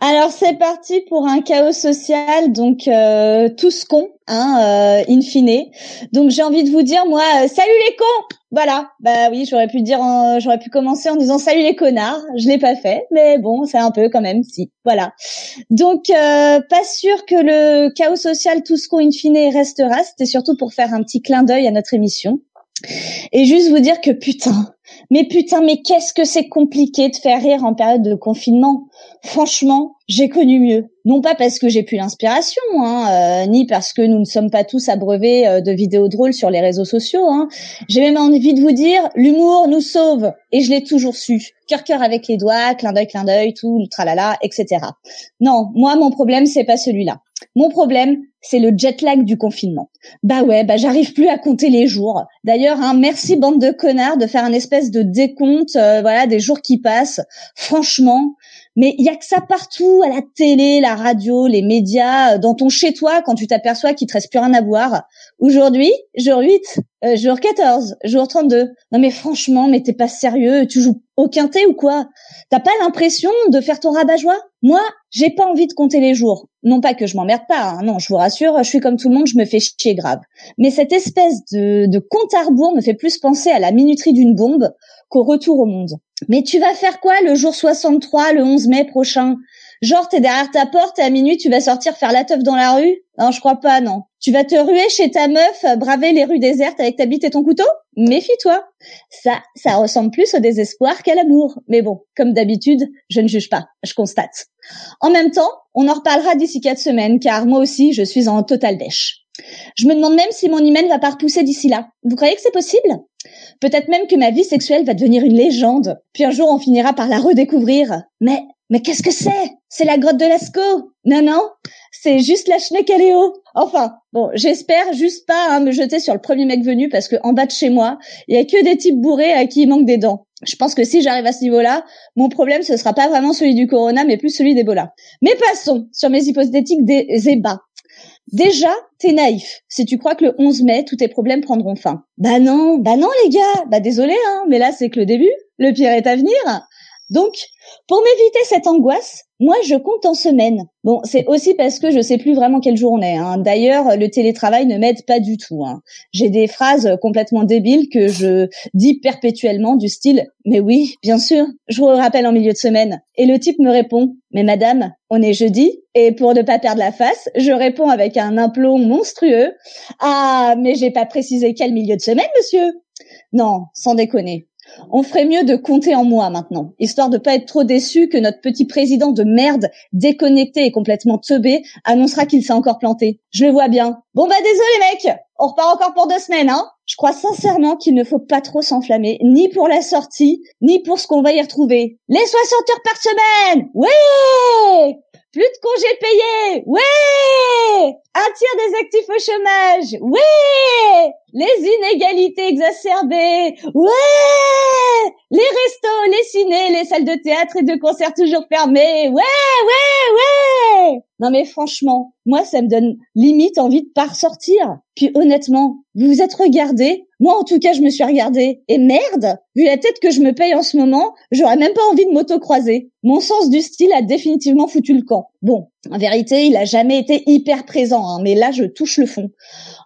Alors c'est parti pour un chaos social, donc euh, tous cons, hein, euh, in fine. Donc j'ai envie de vous dire moi, euh, salut les cons. Voilà, bah oui, j'aurais pu dire, j'aurais pu commencer en disant salut les connards. Je l'ai pas fait, mais bon, c'est un peu quand même si. Voilà. Donc pas sûr que le chaos social tous cons in fine restera. C'était surtout pour faire un petit clin d'œil à notre émission et juste vous dire que putain, mais putain, mais qu'est-ce que c'est compliqué de faire rire en période de confinement? Franchement, j'ai connu mieux. Non pas parce que j'ai plus l'inspiration, hein, euh, ni parce que nous ne sommes pas tous abreuvés euh, de vidéos drôles sur les réseaux sociaux. Hein. J'ai même envie de vous dire, l'humour nous sauve, et je l'ai toujours su. Cœur cœur avec les doigts, clin d'œil, clin d'œil, tout, tralala, etc. Non, moi mon problème c'est pas celui-là. Mon problème, c'est le jet lag du confinement. Bah ouais, bah j'arrive plus à compter les jours. D'ailleurs, hein, merci bande de connards de faire un espèce de décompte, euh, voilà, des jours qui passent. Franchement, mais il y a que ça partout, à la télé, la radio, les médias, euh, dans ton chez toi, quand tu t'aperçois qu'il te reste plus rien à boire. Aujourd'hui, jour 8, euh, jour 14, jour 32. Non mais franchement, mais t'es pas sérieux, tu joues au quintet ou quoi? T'as pas l'impression de faire ton rabat-joie Moi, j'ai pas envie de compter les jours. Non pas que je m'emmerde pas, hein. non, je vous rassure, je suis comme tout le monde, je me fais chier grave. Mais cette espèce de, de compte à rebours me fait plus penser à la minuterie d'une bombe qu'au retour au monde. Mais tu vas faire quoi le jour 63, le 11 mai prochain? Genre, t'es derrière ta porte et à minuit, tu vas sortir faire la teuf dans la rue? Non, je crois pas, non. Tu vas te ruer chez ta meuf, braver les rues désertes avec ta bite et ton couteau? Méfie-toi. Ça, ça ressemble plus au désespoir qu'à l'amour. Mais bon, comme d'habitude, je ne juge pas, je constate. En même temps, on en reparlera d'ici quatre semaines, car moi aussi, je suis en total dèche. Je me demande même si mon hymen va pas repousser d'ici là. Vous croyez que c'est possible? Peut-être même que ma vie sexuelle va devenir une légende. Puis un jour, on finira par la redécouvrir. Mais, mais qu'est-ce que c'est? C'est la grotte de Lascaux Non, non, c'est juste la Schneekaléo. Enfin, bon, j'espère juste pas hein, me jeter sur le premier mec venu parce que en bas de chez moi, il y a que des types bourrés à qui il manque des dents. Je pense que si j'arrive à ce niveau-là, mon problème ce sera pas vraiment celui du corona, mais plus celui d'Ebola. Mais passons sur mes hypothétiques des ébats. Déjà, t'es naïf si tu crois que le 11 mai, tous tes problèmes prendront fin. Bah non, bah non les gars, bah désolé, hein, mais là c'est que le début, le pire est à venir. Donc, pour m'éviter cette angoisse, moi, je compte en semaine. Bon, c'est aussi parce que je sais plus vraiment quel jour on est. Hein. D'ailleurs, le télétravail ne m'aide pas du tout. Hein. J'ai des phrases complètement débiles que je dis perpétuellement du style « Mais oui, bien sûr, je vous rappelle en milieu de semaine ». Et le type me répond « Mais madame, on est jeudi ?» Et pour ne pas perdre la face, je réponds avec un implom monstrueux « Ah, mais j'ai pas précisé quel milieu de semaine, monsieur !» Non, sans déconner. On ferait mieux de compter en moi maintenant, histoire de pas être trop déçu que notre petit président de merde, déconnecté et complètement teubé, annoncera qu'il s'est encore planté. Je le vois bien. Bon bah désolé mec, on repart encore pour deux semaines, hein Je crois sincèrement qu'il ne faut pas trop s'enflammer, ni pour la sortie, ni pour ce qu'on va y retrouver. Les 60 heures par semaine Ouais plus de congés payés. Ouais. Un tiers des actifs au chômage. Ouais. Les inégalités exacerbées. Ouais. Les restos, les cinés, les salles de théâtre et de concert toujours fermées Ouais Ouais Ouais Non mais franchement, moi ça me donne limite envie de pas ressortir. Puis honnêtement, vous vous êtes regardé Moi en tout cas je me suis regardé. Et merde Vu la tête que je me paye en ce moment, j'aurais même pas envie de m'auto-croiser. Mon sens du style a définitivement foutu le camp. Bon, en vérité, il a jamais été hyper présent, hein, mais là, je touche le fond.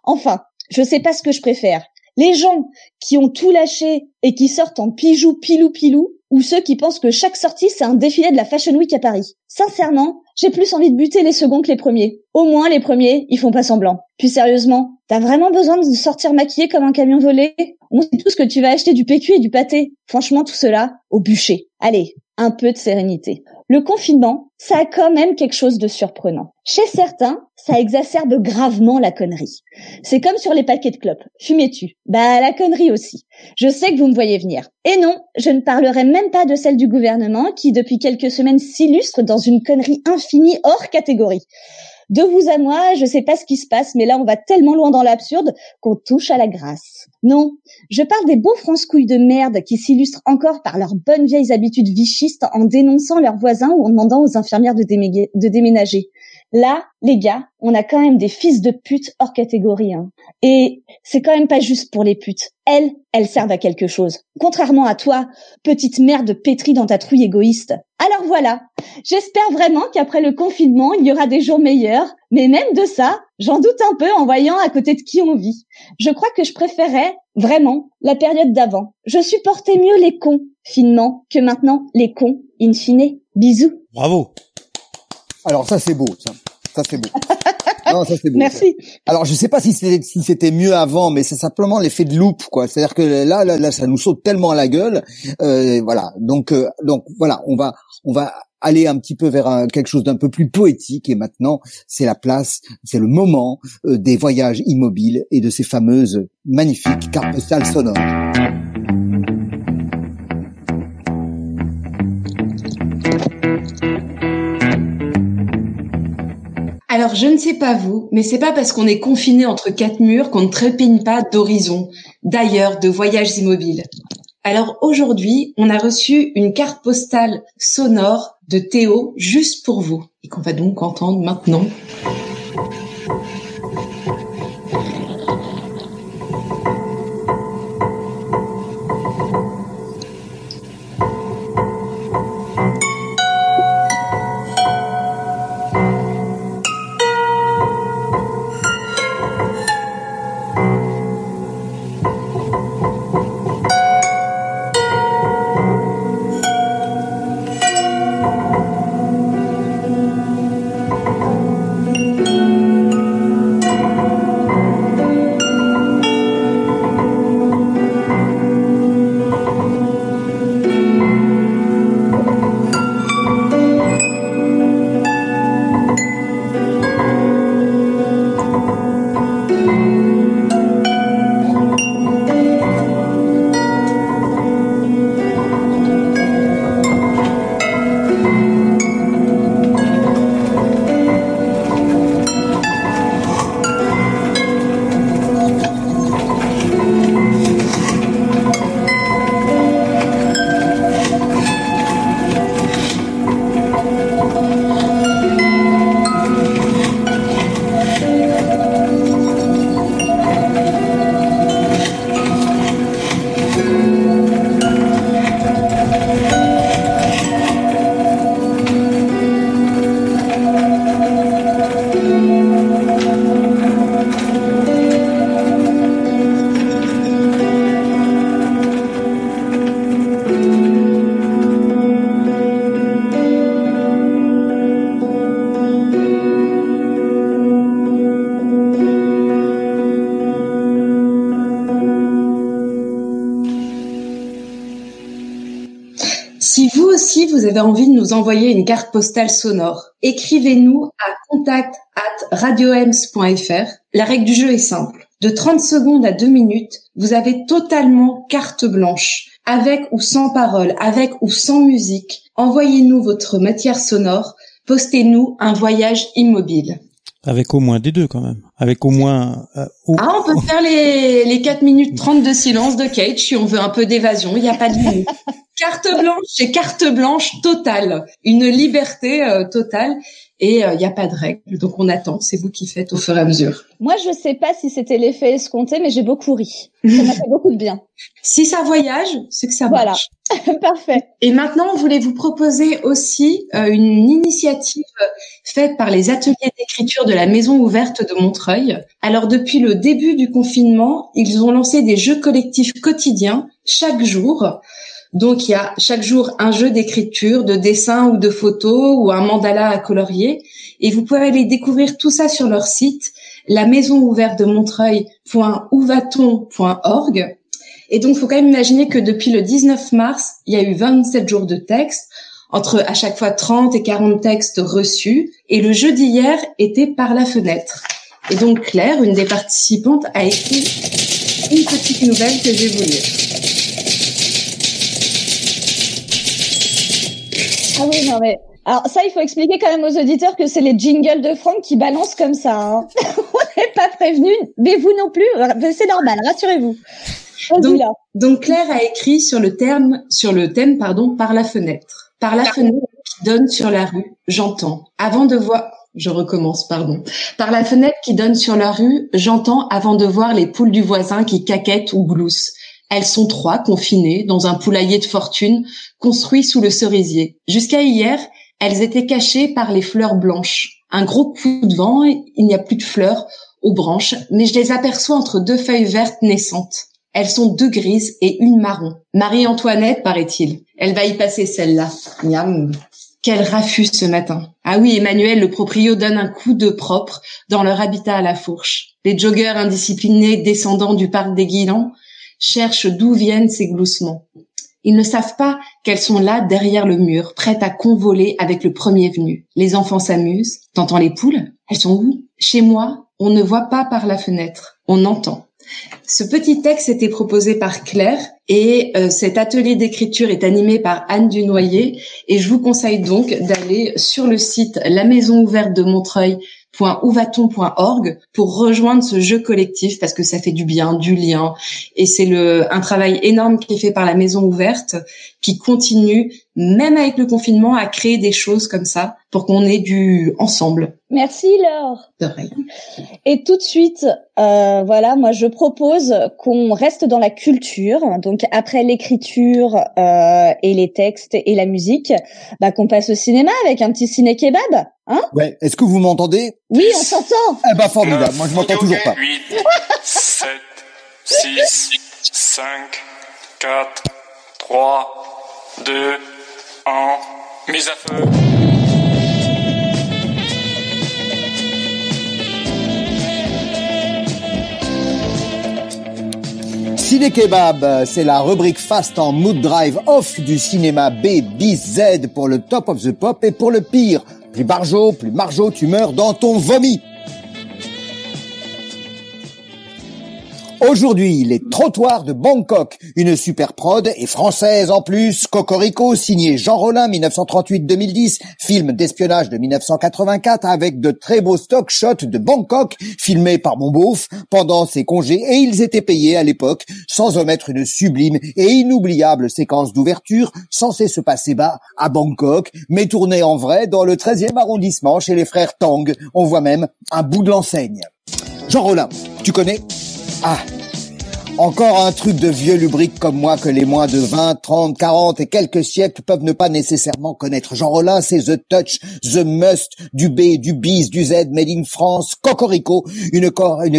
Enfin, je sais pas ce que je préfère. Les gens qui ont tout lâché et qui sortent en pijou, pilou, pilou, ou ceux qui pensent que chaque sortie, c'est un défilé de la Fashion Week à Paris. Sincèrement, j'ai plus envie de buter les seconds que les premiers. Au moins, les premiers, ils font pas semblant. Puis sérieusement, t'as vraiment besoin de sortir maquillé comme un camion volé? On sait tous que tu vas acheter du PQ et du pâté. Franchement, tout cela, au bûcher. Allez, un peu de sérénité. Le confinement, ça a quand même quelque chose de surprenant. Chez certains, ça exacerbe gravement la connerie. C'est comme sur les paquets de clopes. Fumez-tu Bah la connerie aussi. Je sais que vous me voyez venir. Et non, je ne parlerai même pas de celle du gouvernement qui depuis quelques semaines s'illustre dans une connerie infinie hors catégorie. De vous à moi, je sais pas ce qui se passe, mais là on va tellement loin dans l'absurde qu'on touche à la grâce. Non, je parle des beaux France-couilles de merde qui s'illustrent encore par leurs bonnes vieilles habitudes vichistes en dénonçant leurs voisins ou en demandant aux infirmières de déménager. Là, les gars, on a quand même des fils de pute hors catégorie. Hein. Et c'est quand même pas juste pour les putes. Elles, elles servent à quelque chose. Contrairement à toi, petite merde pétrie dans ta trouille égoïste. Alors voilà, j'espère vraiment qu'après le confinement, il y aura des jours meilleurs. Mais même de ça, j'en doute un peu en voyant à côté de qui on vit. Je crois que je préférais vraiment la période d'avant. Je supportais mieux les cons, finement, que maintenant les cons, in fine. Bisous. Bravo. Alors ça c'est beau, ça. Ça c'est beau. non, ça c'est beau. Merci. Alors je sais pas si c'était si c'était mieux avant, mais c'est simplement l'effet de loupe, quoi. C'est-à-dire que là, là, là, ça nous saute tellement à la gueule, euh, voilà. Donc, euh, donc voilà, on va, on va aller un petit peu vers quelque chose d'un peu plus poétique. Et maintenant, c'est la place, c'est le moment euh, des voyages immobiles et de ces fameuses magnifiques cartes postales sonores. Alors, je ne sais pas vous, mais c'est pas parce qu'on est confiné entre quatre murs qu'on ne trépigne pas d'horizon, d'ailleurs, de voyages immobiles. Alors aujourd'hui, on a reçu une carte postale sonore de Théo juste pour vous et qu'on va donc entendre maintenant. Avez envie de nous envoyer une carte postale sonore, écrivez-nous à contact at radioems.fr. La règle du jeu est simple. De 30 secondes à 2 minutes, vous avez totalement carte blanche, avec ou sans parole, avec ou sans musique. Envoyez-nous votre matière sonore, postez-nous un voyage immobile. Avec au moins des deux quand même. Avec au moins. Euh, ah, on peut faire les, les 4 minutes 30 de silence de Kate si on veut un peu d'évasion. Il n'y a pas de limite. carte blanche, c'est carte blanche totale. Une liberté euh, totale et il euh, n'y a pas de règle. Donc on attend, c'est vous qui faites au fur et à mesure. Moi, je sais pas si c'était l'effet escompté, mais j'ai beaucoup ri. Ça m'a fait beaucoup de bien. Si ça voyage, c'est que ça marche. Voilà, parfait. Et maintenant, on voulait vous proposer aussi euh, une initiative faite par les ateliers d'écriture de la Maison ouverte de Montreuil. Alors depuis le début du confinement, ils ont lancé des jeux collectifs quotidiens chaque jour donc il y a chaque jour un jeu d'écriture, de dessin ou de photos ou un mandala à colorier. Et vous pouvez aller découvrir tout ça sur leur site, la maison ouverte de Montreuil.ouvaton.org. Et donc, faut quand même imaginer que depuis le 19 mars, il y a eu 27 jours de texte, entre à chaque fois 30 et 40 textes reçus. Et le jeu d'hier était par la fenêtre. Et donc, Claire, une des participantes, a écrit une petite nouvelle que vous lire. Ah oui, non mais. Alors ça, il faut expliquer quand même aux auditeurs que c'est les jingles de Franck qui balancent comme ça. Hein. On n'est pas prévenu, mais vous non plus. C'est normal, rassurez-vous. Donc, donc, Claire a écrit sur le terme, sur le thème, pardon, par la fenêtre. Par la fenêtre qui donne sur la rue, j'entends. Avant de voir, je recommence, pardon. Par la fenêtre qui donne sur la rue, j'entends avant de voir les poules du voisin qui caquettent ou gloussent. Elles sont trois confinées dans un poulailler de fortune construit sous le cerisier. Jusqu'à hier, elles étaient cachées par les fleurs blanches. Un gros coup de vent, il n'y a plus de fleurs aux branches, mais je les aperçois entre deux feuilles vertes naissantes. Elles sont deux grises et une marron. Marie-Antoinette, paraît-il. Elle va y passer celle-là. Miam. Quel raffut ce matin. Ah oui, Emmanuel, le proprio, donne un coup de propre dans leur habitat à la fourche. Les joggeurs indisciplinés descendant du parc des Guilans cherchent d'où viennent ces gloussements. Ils ne savent pas qu'elles sont là derrière le mur, prêtes à convoler avec le premier venu. Les enfants s'amusent. T'entends les poules? Elles sont où? Chez moi, on ne voit pas par la fenêtre, on entend. Ce petit texte était proposé par Claire et euh, cet atelier d'écriture est animé par Anne Dunoyer et je vous conseille donc d'aller sur le site La Maison ouverte de Montreuil .ouvaton.org pour rejoindre ce jeu collectif parce que ça fait du bien, du lien et c'est le un travail énorme qui est fait par la maison ouverte qui continue même avec le confinement à créer des choses comme ça pour qu'on ait du ensemble. Merci Laure. De rien. Et tout de suite, euh, voilà, moi je propose qu'on reste dans la culture. Donc après l'écriture euh, et les textes et la musique, bah qu'on passe au cinéma avec un petit ciné kebab. Hein ouais. Est-ce que vous m'entendez? Oui, on s'entend. Eh ben formidable. Moi je m'entends toujours pas. 8, 7, 6, 5, 4, 3, 2, 1. Mise à feu. Ciné Kebab, c'est la rubrique fast en mood drive off du cinéma B, B, Z pour le top of the pop et pour le pire. Plus Barjo, plus Marjo, tu meurs dans ton vomi. Aujourd'hui, les trottoirs de Bangkok, une super prod et française en plus, Cocorico, signé Jean Rollin 1938-2010, film d'espionnage de 1984 avec de très beaux stock shots de Bangkok, filmés par mon beauf pendant ses congés et ils étaient payés à l'époque, sans omettre une sublime et inoubliable séquence d'ouverture censée se passer bas à Bangkok, mais tournée en vrai dans le 13e arrondissement chez les frères Tang. On voit même un bout de l'enseigne. Jean Rollin, tu connais? Ah, encore un truc de vieux lubrique comme moi que les moins de 20, 30, 40 et quelques siècles peuvent ne pas nécessairement connaître. Jean Rollin, c'est The Touch, The Must, du B, du Bis, du Z, Made in France, Cocorico, une,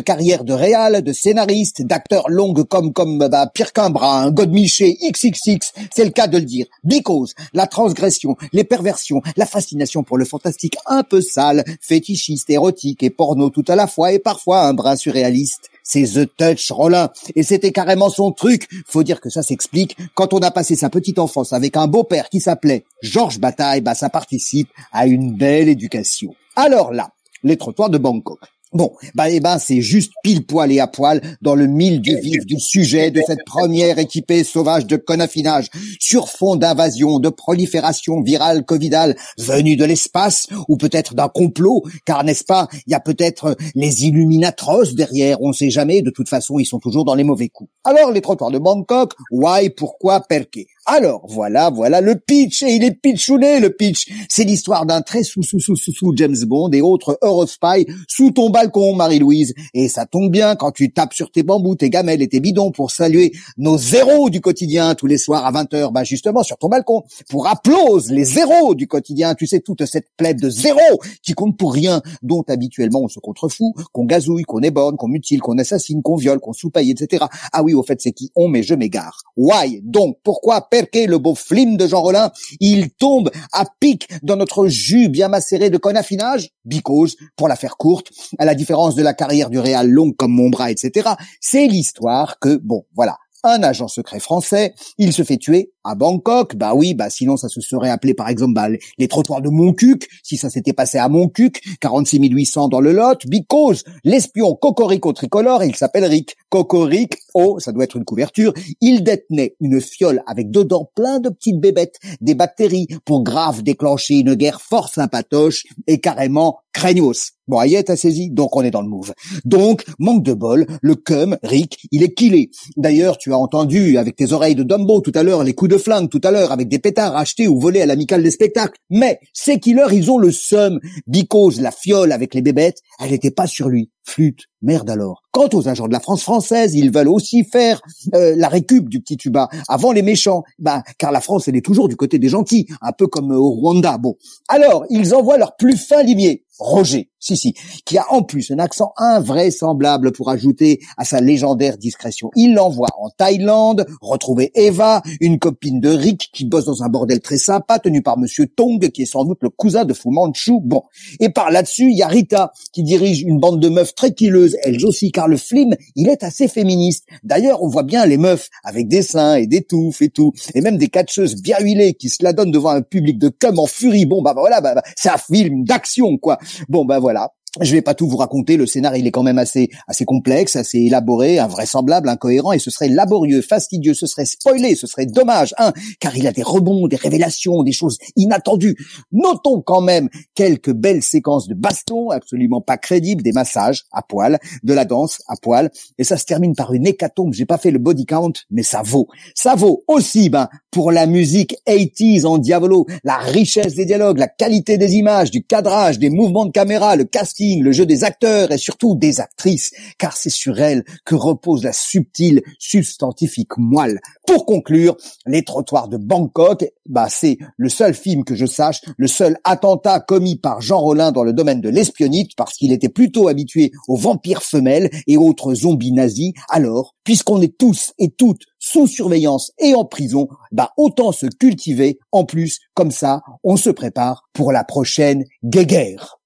carrière de réal, de scénariste, d'acteur longue comme comme bah, Pierre qu'un bras, un Godmiché, XXX, c'est le cas de le dire. Because, la transgression, les perversions, la fascination pour le fantastique un peu sale, fétichiste, érotique et porno tout à la fois et parfois un brin surréaliste. C'est The Touch Rollin. Et c'était carrément son truc. Faut dire que ça s'explique. Quand on a passé sa petite enfance avec un beau-père qui s'appelait Georges Bataille, bah ça participe à une belle éducation. Alors là, les trottoirs de Bangkok. Bon, bah eh ben c'est juste pile poil et à poil dans le mille du vif du sujet de cette première équipée sauvage de conaffinage sur fond d'invasion, de prolifération virale covidale venue de l'espace ou peut-être d'un complot, car n'est-ce pas, il y a peut-être les Illuminatros derrière, on sait jamais, de toute façon ils sont toujours dans les mauvais coups. Alors les trottoirs de Bangkok, why, pourquoi, perqué? Alors voilà, voilà le pitch et il est pitchouné le pitch. C'est l'histoire d'un très sous sous sous sous sous James Bond et autres Eurospy sous ton balcon, Marie-Louise. Et ça tombe bien quand tu tapes sur tes bambous, tes gamelles et tes bidons pour saluer nos zéros du quotidien tous les soirs à 20h, bah justement sur ton balcon pour applause les zéros du quotidien. Tu sais toute cette plaide de zéros qui compte pour rien, dont habituellement on se contrefout, qu'on gazouille, qu'on ébonne, qu'on mutile, qu'on assassine, qu'on viole, qu'on soupaille, etc. Ah oui, au fait c'est qui on, mais je m'égare. Why? Donc pourquoi Perquet, le beau flim de Jean Rollin, il tombe à pic dans notre jus bien macéré de conaffinage, because, pour la faire courte, à la différence de la carrière du Réal longue comme mon bras, etc. C'est l'histoire que, bon, voilà, un agent secret français, il se fait tuer à Bangkok, bah oui, bah sinon ça se serait appelé par exemple bah, les trottoirs de Montcuq, si ça s'était passé à Montcuq, 46 800 dans le Lot, because l'espion Cocorico tricolore, il s'appelle Rick Cocoric, oh, ça doit être une couverture, il détenait une fiole avec dedans plein de petites bébêtes, des bactéries, pour grave déclencher une guerre fort sympatoche et carrément craignos. Bon, Ayette a saisi, donc on est dans le move. Donc, manque de bol, le cum, Rick, il est killé. D'ailleurs, tu as entendu avec tes oreilles de Dumbo tout à l'heure les coups de flingue tout à l'heure avec des pétards achetés ou volés à l'amicale des spectacles. Mais ces killers, ils ont le seum. Because la fiole avec les bébêtes, elle n'était pas sur lui. Flûte, merde alors. Quant aux agents de la France française, ils veulent aussi faire euh, la récup du petit tuba avant les méchants. Bah, car la France, elle est toujours du côté des gentils, un peu comme au Rwanda. Bon, alors ils envoient leur plus fin limier, Roger, si si, qui a en plus un accent invraisemblable pour ajouter à sa légendaire discrétion. Il l'envoie en Thaïlande retrouver Eva, une copine de Rick qui bosse dans un bordel très sympa tenu par Monsieur Tong, qui est sans doute le cousin de Fu Manchu. Bon, et par là-dessus, il y a Rita qui dirige une bande de meufs très killeuses, elles aussi, car le film, il est assez féministe. D'ailleurs, on voit bien les meufs avec des seins et des touffes et tout, et même des catcheuses bien huilées qui se la donnent devant un public de cum en furie. Bon, bah voilà, bah, bah, c'est un film d'action, quoi. Bon, bah voilà. Je vais pas tout vous raconter, le scénario il est quand même assez assez complexe, assez élaboré, invraisemblable, incohérent, et ce serait laborieux, fastidieux, ce serait spoilé, ce serait dommage, hein, car il a des rebonds, des révélations, des choses inattendues. Notons quand même quelques belles séquences de baston, absolument pas crédibles, des massages à poil, de la danse à poil, et ça se termine par une hécatombe. J'ai pas fait le body count, mais ça vaut. Ça vaut aussi, ben, pour la musique 80s en diavolo, la richesse des dialogues, la qualité des images, du cadrage, des mouvements de caméra, le casting le jeu des acteurs et surtout des actrices, car c'est sur elles que repose la subtile substantifique moelle. Pour conclure, les trottoirs de Bangkok, bah c'est le seul film que je sache, le seul attentat commis par Jean Rollin dans le domaine de l'espionnite, parce qu'il était plutôt habitué aux vampires femelles et autres zombies nazis. Alors, puisqu'on est tous et toutes sous surveillance et en prison, bah autant se cultiver. En plus, comme ça, on se prépare pour la prochaine guéguerre.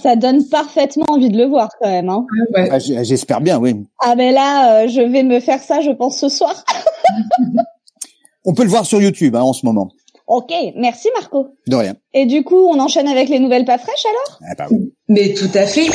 ça donne parfaitement envie de le voir quand même. Hein. Ah, J'espère bien, oui. Ah mais là, euh, je vais me faire ça, je pense, ce soir. on peut le voir sur YouTube hein, en ce moment. Ok, merci Marco. De rien. Et du coup, on enchaîne avec les nouvelles pas fraîches alors? Ah, bah oui. Mais tout à fait.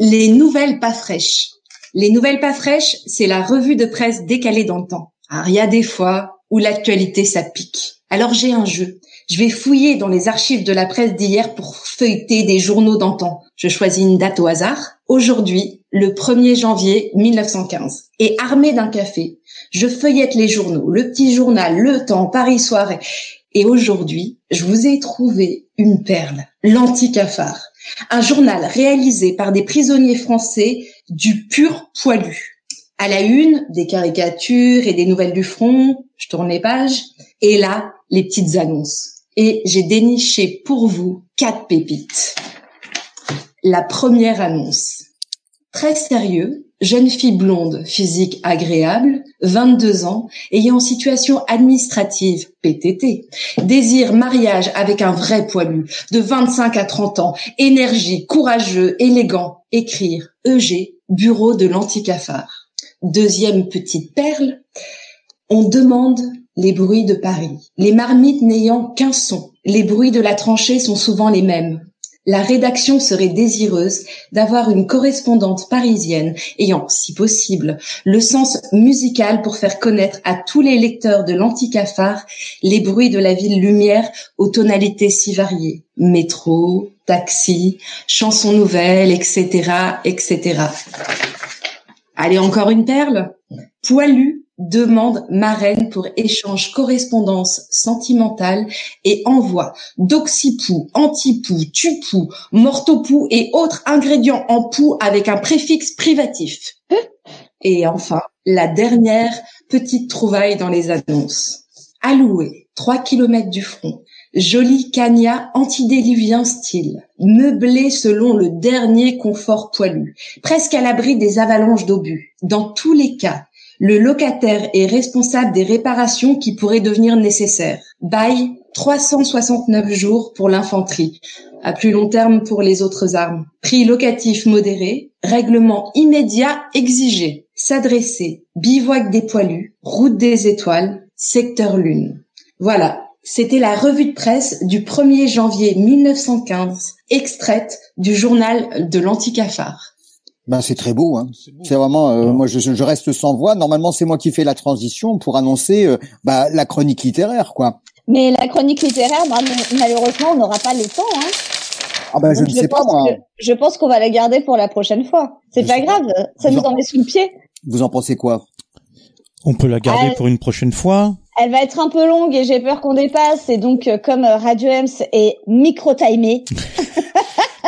Les nouvelles pas fraîches. Les nouvelles pas fraîches, c'est la revue de presse décalée dans le temps. Alors, il y a des fois où l'actualité, ça pique. Alors, j'ai un jeu. Je vais fouiller dans les archives de la presse d'hier pour feuilleter des journaux d'antan. Je choisis une date au hasard. Aujourd'hui, le 1er janvier 1915. Et armé d'un café, je feuillette les journaux, le petit journal, le temps, Paris soirée. Et aujourd'hui, je vous ai trouvé une perle, l'anti-cafard. Un journal réalisé par des prisonniers français du pur poilu. À la une, des caricatures et des nouvelles du front, je tourne les pages, et là, les petites annonces. Et j'ai déniché pour vous quatre pépites. La première annonce. Très sérieux, jeune fille blonde, physique agréable, 22 ans, ayant situation administrative, PTT, désire mariage avec un vrai poilu, de 25 à 30 ans, énergie, courageux, élégant, écrire, EG, bureau de l'anticafard. Deuxième petite perle, on demande les bruits de Paris. Les marmites n'ayant qu'un son, les bruits de la tranchée sont souvent les mêmes. La rédaction serait désireuse d'avoir une correspondante parisienne ayant, si possible, le sens musical pour faire connaître à tous les lecteurs de l'anticafard les bruits de la ville lumière aux tonalités si variées. Métro, taxi, chansons nouvelles, etc., etc. Allez, encore une perle. Poilu demande marraine pour échange correspondance sentimentale et envoi d'oxypou, antipou, tupou, mortopou et autres ingrédients en pou avec un préfixe privatif. Et enfin, la dernière petite trouvaille dans les annonces. Alloué, 3 km du front, joli cagna antidéluvien style, meublé selon le dernier confort poilu, presque à l'abri des avalanches d'obus. Dans tous les cas, le locataire est responsable des réparations qui pourraient devenir nécessaires. Bail 369 jours pour l'infanterie, à plus long terme pour les autres armes. Prix locatif modéré, règlement immédiat exigé. S'adresser, bivouac des poilus, route des étoiles, secteur lune. Voilà, c'était la revue de presse du 1er janvier 1915, extraite du journal de l'Anticafard. Ben c'est très beau, hein. C'est vraiment, euh, moi je, je reste sans voix. Normalement c'est moi qui fais la transition pour annoncer euh, bah, la chronique littéraire, quoi. Mais la chronique littéraire, bah, malheureusement, on n'aura pas le temps. Hein. Ah ben je ne sais pas moi. je pense qu'on va la garder pour la prochaine fois. C'est pas grave, ça nous en met sous le pied. Vous en pensez quoi? On peut la garder pour une prochaine fois. Elle va être un peu longue et j'ai peur qu'on dépasse. Et donc, euh, comme Radio Ems est micro-timé,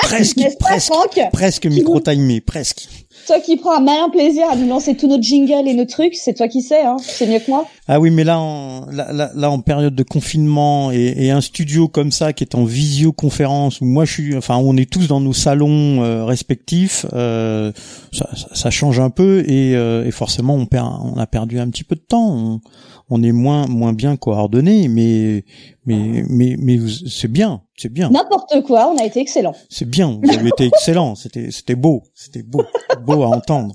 presque, presque, presque micro-timé, presque. Toi qui prends un malin plaisir à nous lancer tous nos jingles et nos trucs, c'est toi qui sais, hein. C'est mieux que moi. Ah oui, mais là, en, là, là, en période de confinement et, et, un studio comme ça qui est en visioconférence où moi je suis, enfin, on est tous dans nos salons euh, respectifs, euh, ça, ça, ça, change un peu et, euh, et, forcément on perd, on a perdu un petit peu de temps. On, on est moins moins bien coordonné, mais mais mais mais c'est bien, c'est bien. N'importe quoi, on a été excellent. C'est bien, vous avez été excellent, c'était c'était beau, c'était beau, beau à entendre.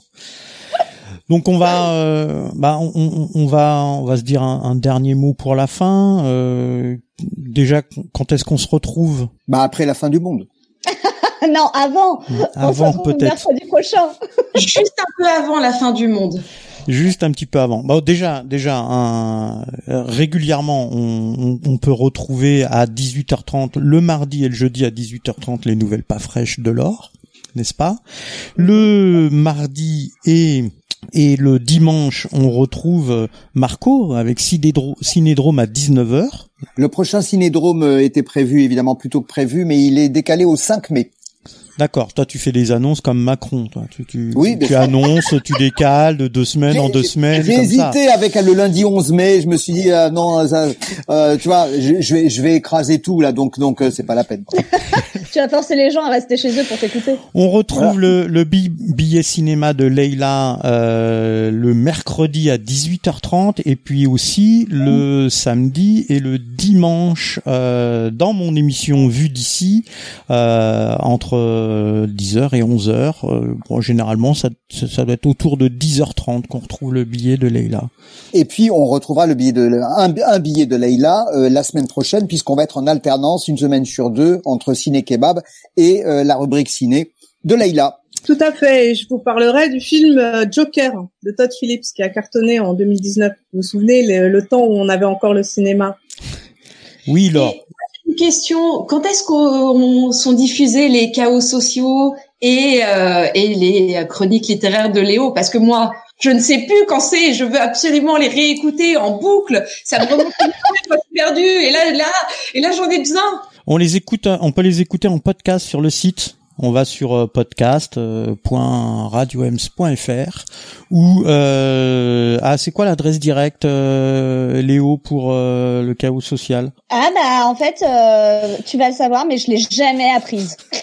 Donc on va, euh, bah on, on, va, on va se dire un, un dernier mot pour la fin. Euh, déjà, quand est-ce qu'on se retrouve? Bah après la fin du monde. non, avant. Avant peut-être. Mercredi prochain. Juste un peu avant la fin du monde juste un petit peu avant. Bon, déjà, déjà, un, régulièrement, on, peut retrouver à 18h30 le mardi et le jeudi à 18h30 les nouvelles pas fraîches de l'or, n'est-ce pas? Le mardi et et le dimanche, on retrouve Marco avec Cinédrome à 19h. Le prochain Cinédrome était prévu, évidemment, plutôt que prévu, mais il est décalé au 5 mai. D'accord. Toi, tu fais des annonces comme Macron. Toi, tu, tu, oui, tu, annonces, tu décales de deux semaines en deux semaines. J'ai hésité avec le lundi 11 mai. Je me suis dit euh, non, euh, tu vois, je, vais je vais écraser tout là, donc donc euh, c'est pas la peine. tu vas forcer les gens à rester chez eux pour t'écouter. On retrouve le, le billet cinéma de Leila euh, le mercredi à 18h30 et puis aussi le samedi et le dimanche euh, dans mon émission Vue d'ici euh, entre 10h et 11h. bon, généralement, ça, ça doit être autour de 10h30 qu'on retrouve le billet de Leila. Et puis on retrouvera le billet de un, un billet de Leila la semaine prochaine puisqu'on va être en alternance une semaine sur deux entre ciné kebab et euh, la rubrique ciné de Leïla. Tout à fait. je vous parlerai du film euh, Joker de Todd Phillips qui a cartonné en 2019. Vous vous souvenez le, temps où on avait encore le cinéma? Oui, Laure. Une question. Quand est-ce qu'on sont diffusés les chaos sociaux et, euh, et les chroniques littéraires de Léo? Parce que moi, je ne sais plus quand c'est, je veux absolument les réécouter en boucle. Ça me remonte perdu. Et là, là, et là, j'en ai besoin. On les écoute, on peut les écouter en podcast sur le site on va sur euh, podcast.radioems.fr ou euh, ah c'est quoi l'adresse directe euh, Léo pour euh, le chaos social? Ah bah en fait euh, tu vas le savoir mais je l'ai jamais apprise.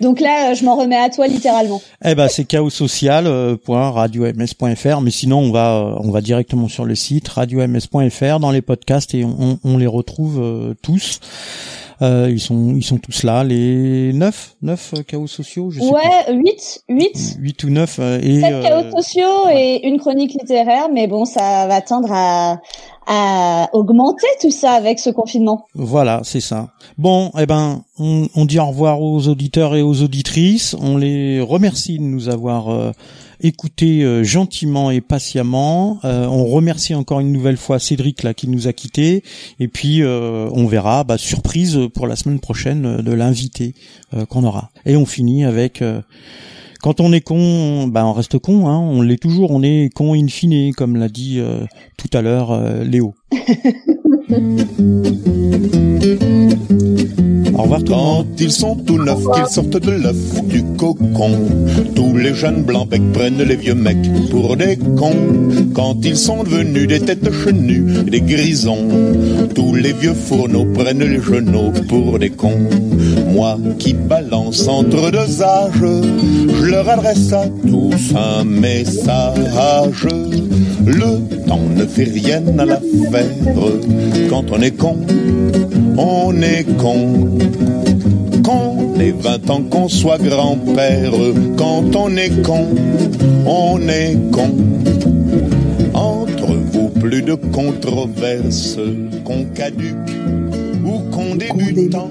Donc là, euh, je m'en remets à toi littéralement. Eh ben c'est chaossocial.radioms.fr mais sinon on va euh, on va directement sur le site radioms.fr dans les podcasts et on, on les retrouve euh, tous. Euh, ils sont ils sont tous là les neuf neuf euh, chaos sociaux je sais Ouais, 8, 8, plus. huit ou neuf euh, et 7 euh, chaos sociaux et une chronique littéraire, mais bon, ça va tendre à, à augmenter tout ça avec ce confinement. Voilà, c'est ça. Bon, eh ben, on, on dit au revoir aux auditeurs et aux auditrices. On les remercie de nous avoir écoutés euh, gentiment et patiemment. Euh, on remercie encore une nouvelle fois Cédric là qui nous a quittés. Et puis, euh, on verra, bah, surprise pour la semaine prochaine de l'invité qu'on aura. Et on finit avec. quand on est con, bah on reste con, hein, on l'est toujours, on est con in fine, comme l'a dit tout à l'heure Léo. Au revoir tout. Quand ils sont tout neufs, qu'ils sortent de l'œuf du cocon, tous les jeunes blancs becs prennent les vieux mecs pour des cons. Quand ils sont devenus des têtes chenues, des grisons, tous les vieux fourneaux prennent les genoux pour des cons. Moi qui balance entre deux âges, je leur adresse à tous un message. Le temps ne fait rien à Quand on est con, on est con. Qu'on ait 20 ans, qu'on soit grand-père, quand on est con, on est con. Entre vous, plus de controverses, qu'on caduque ou qu'on débutant.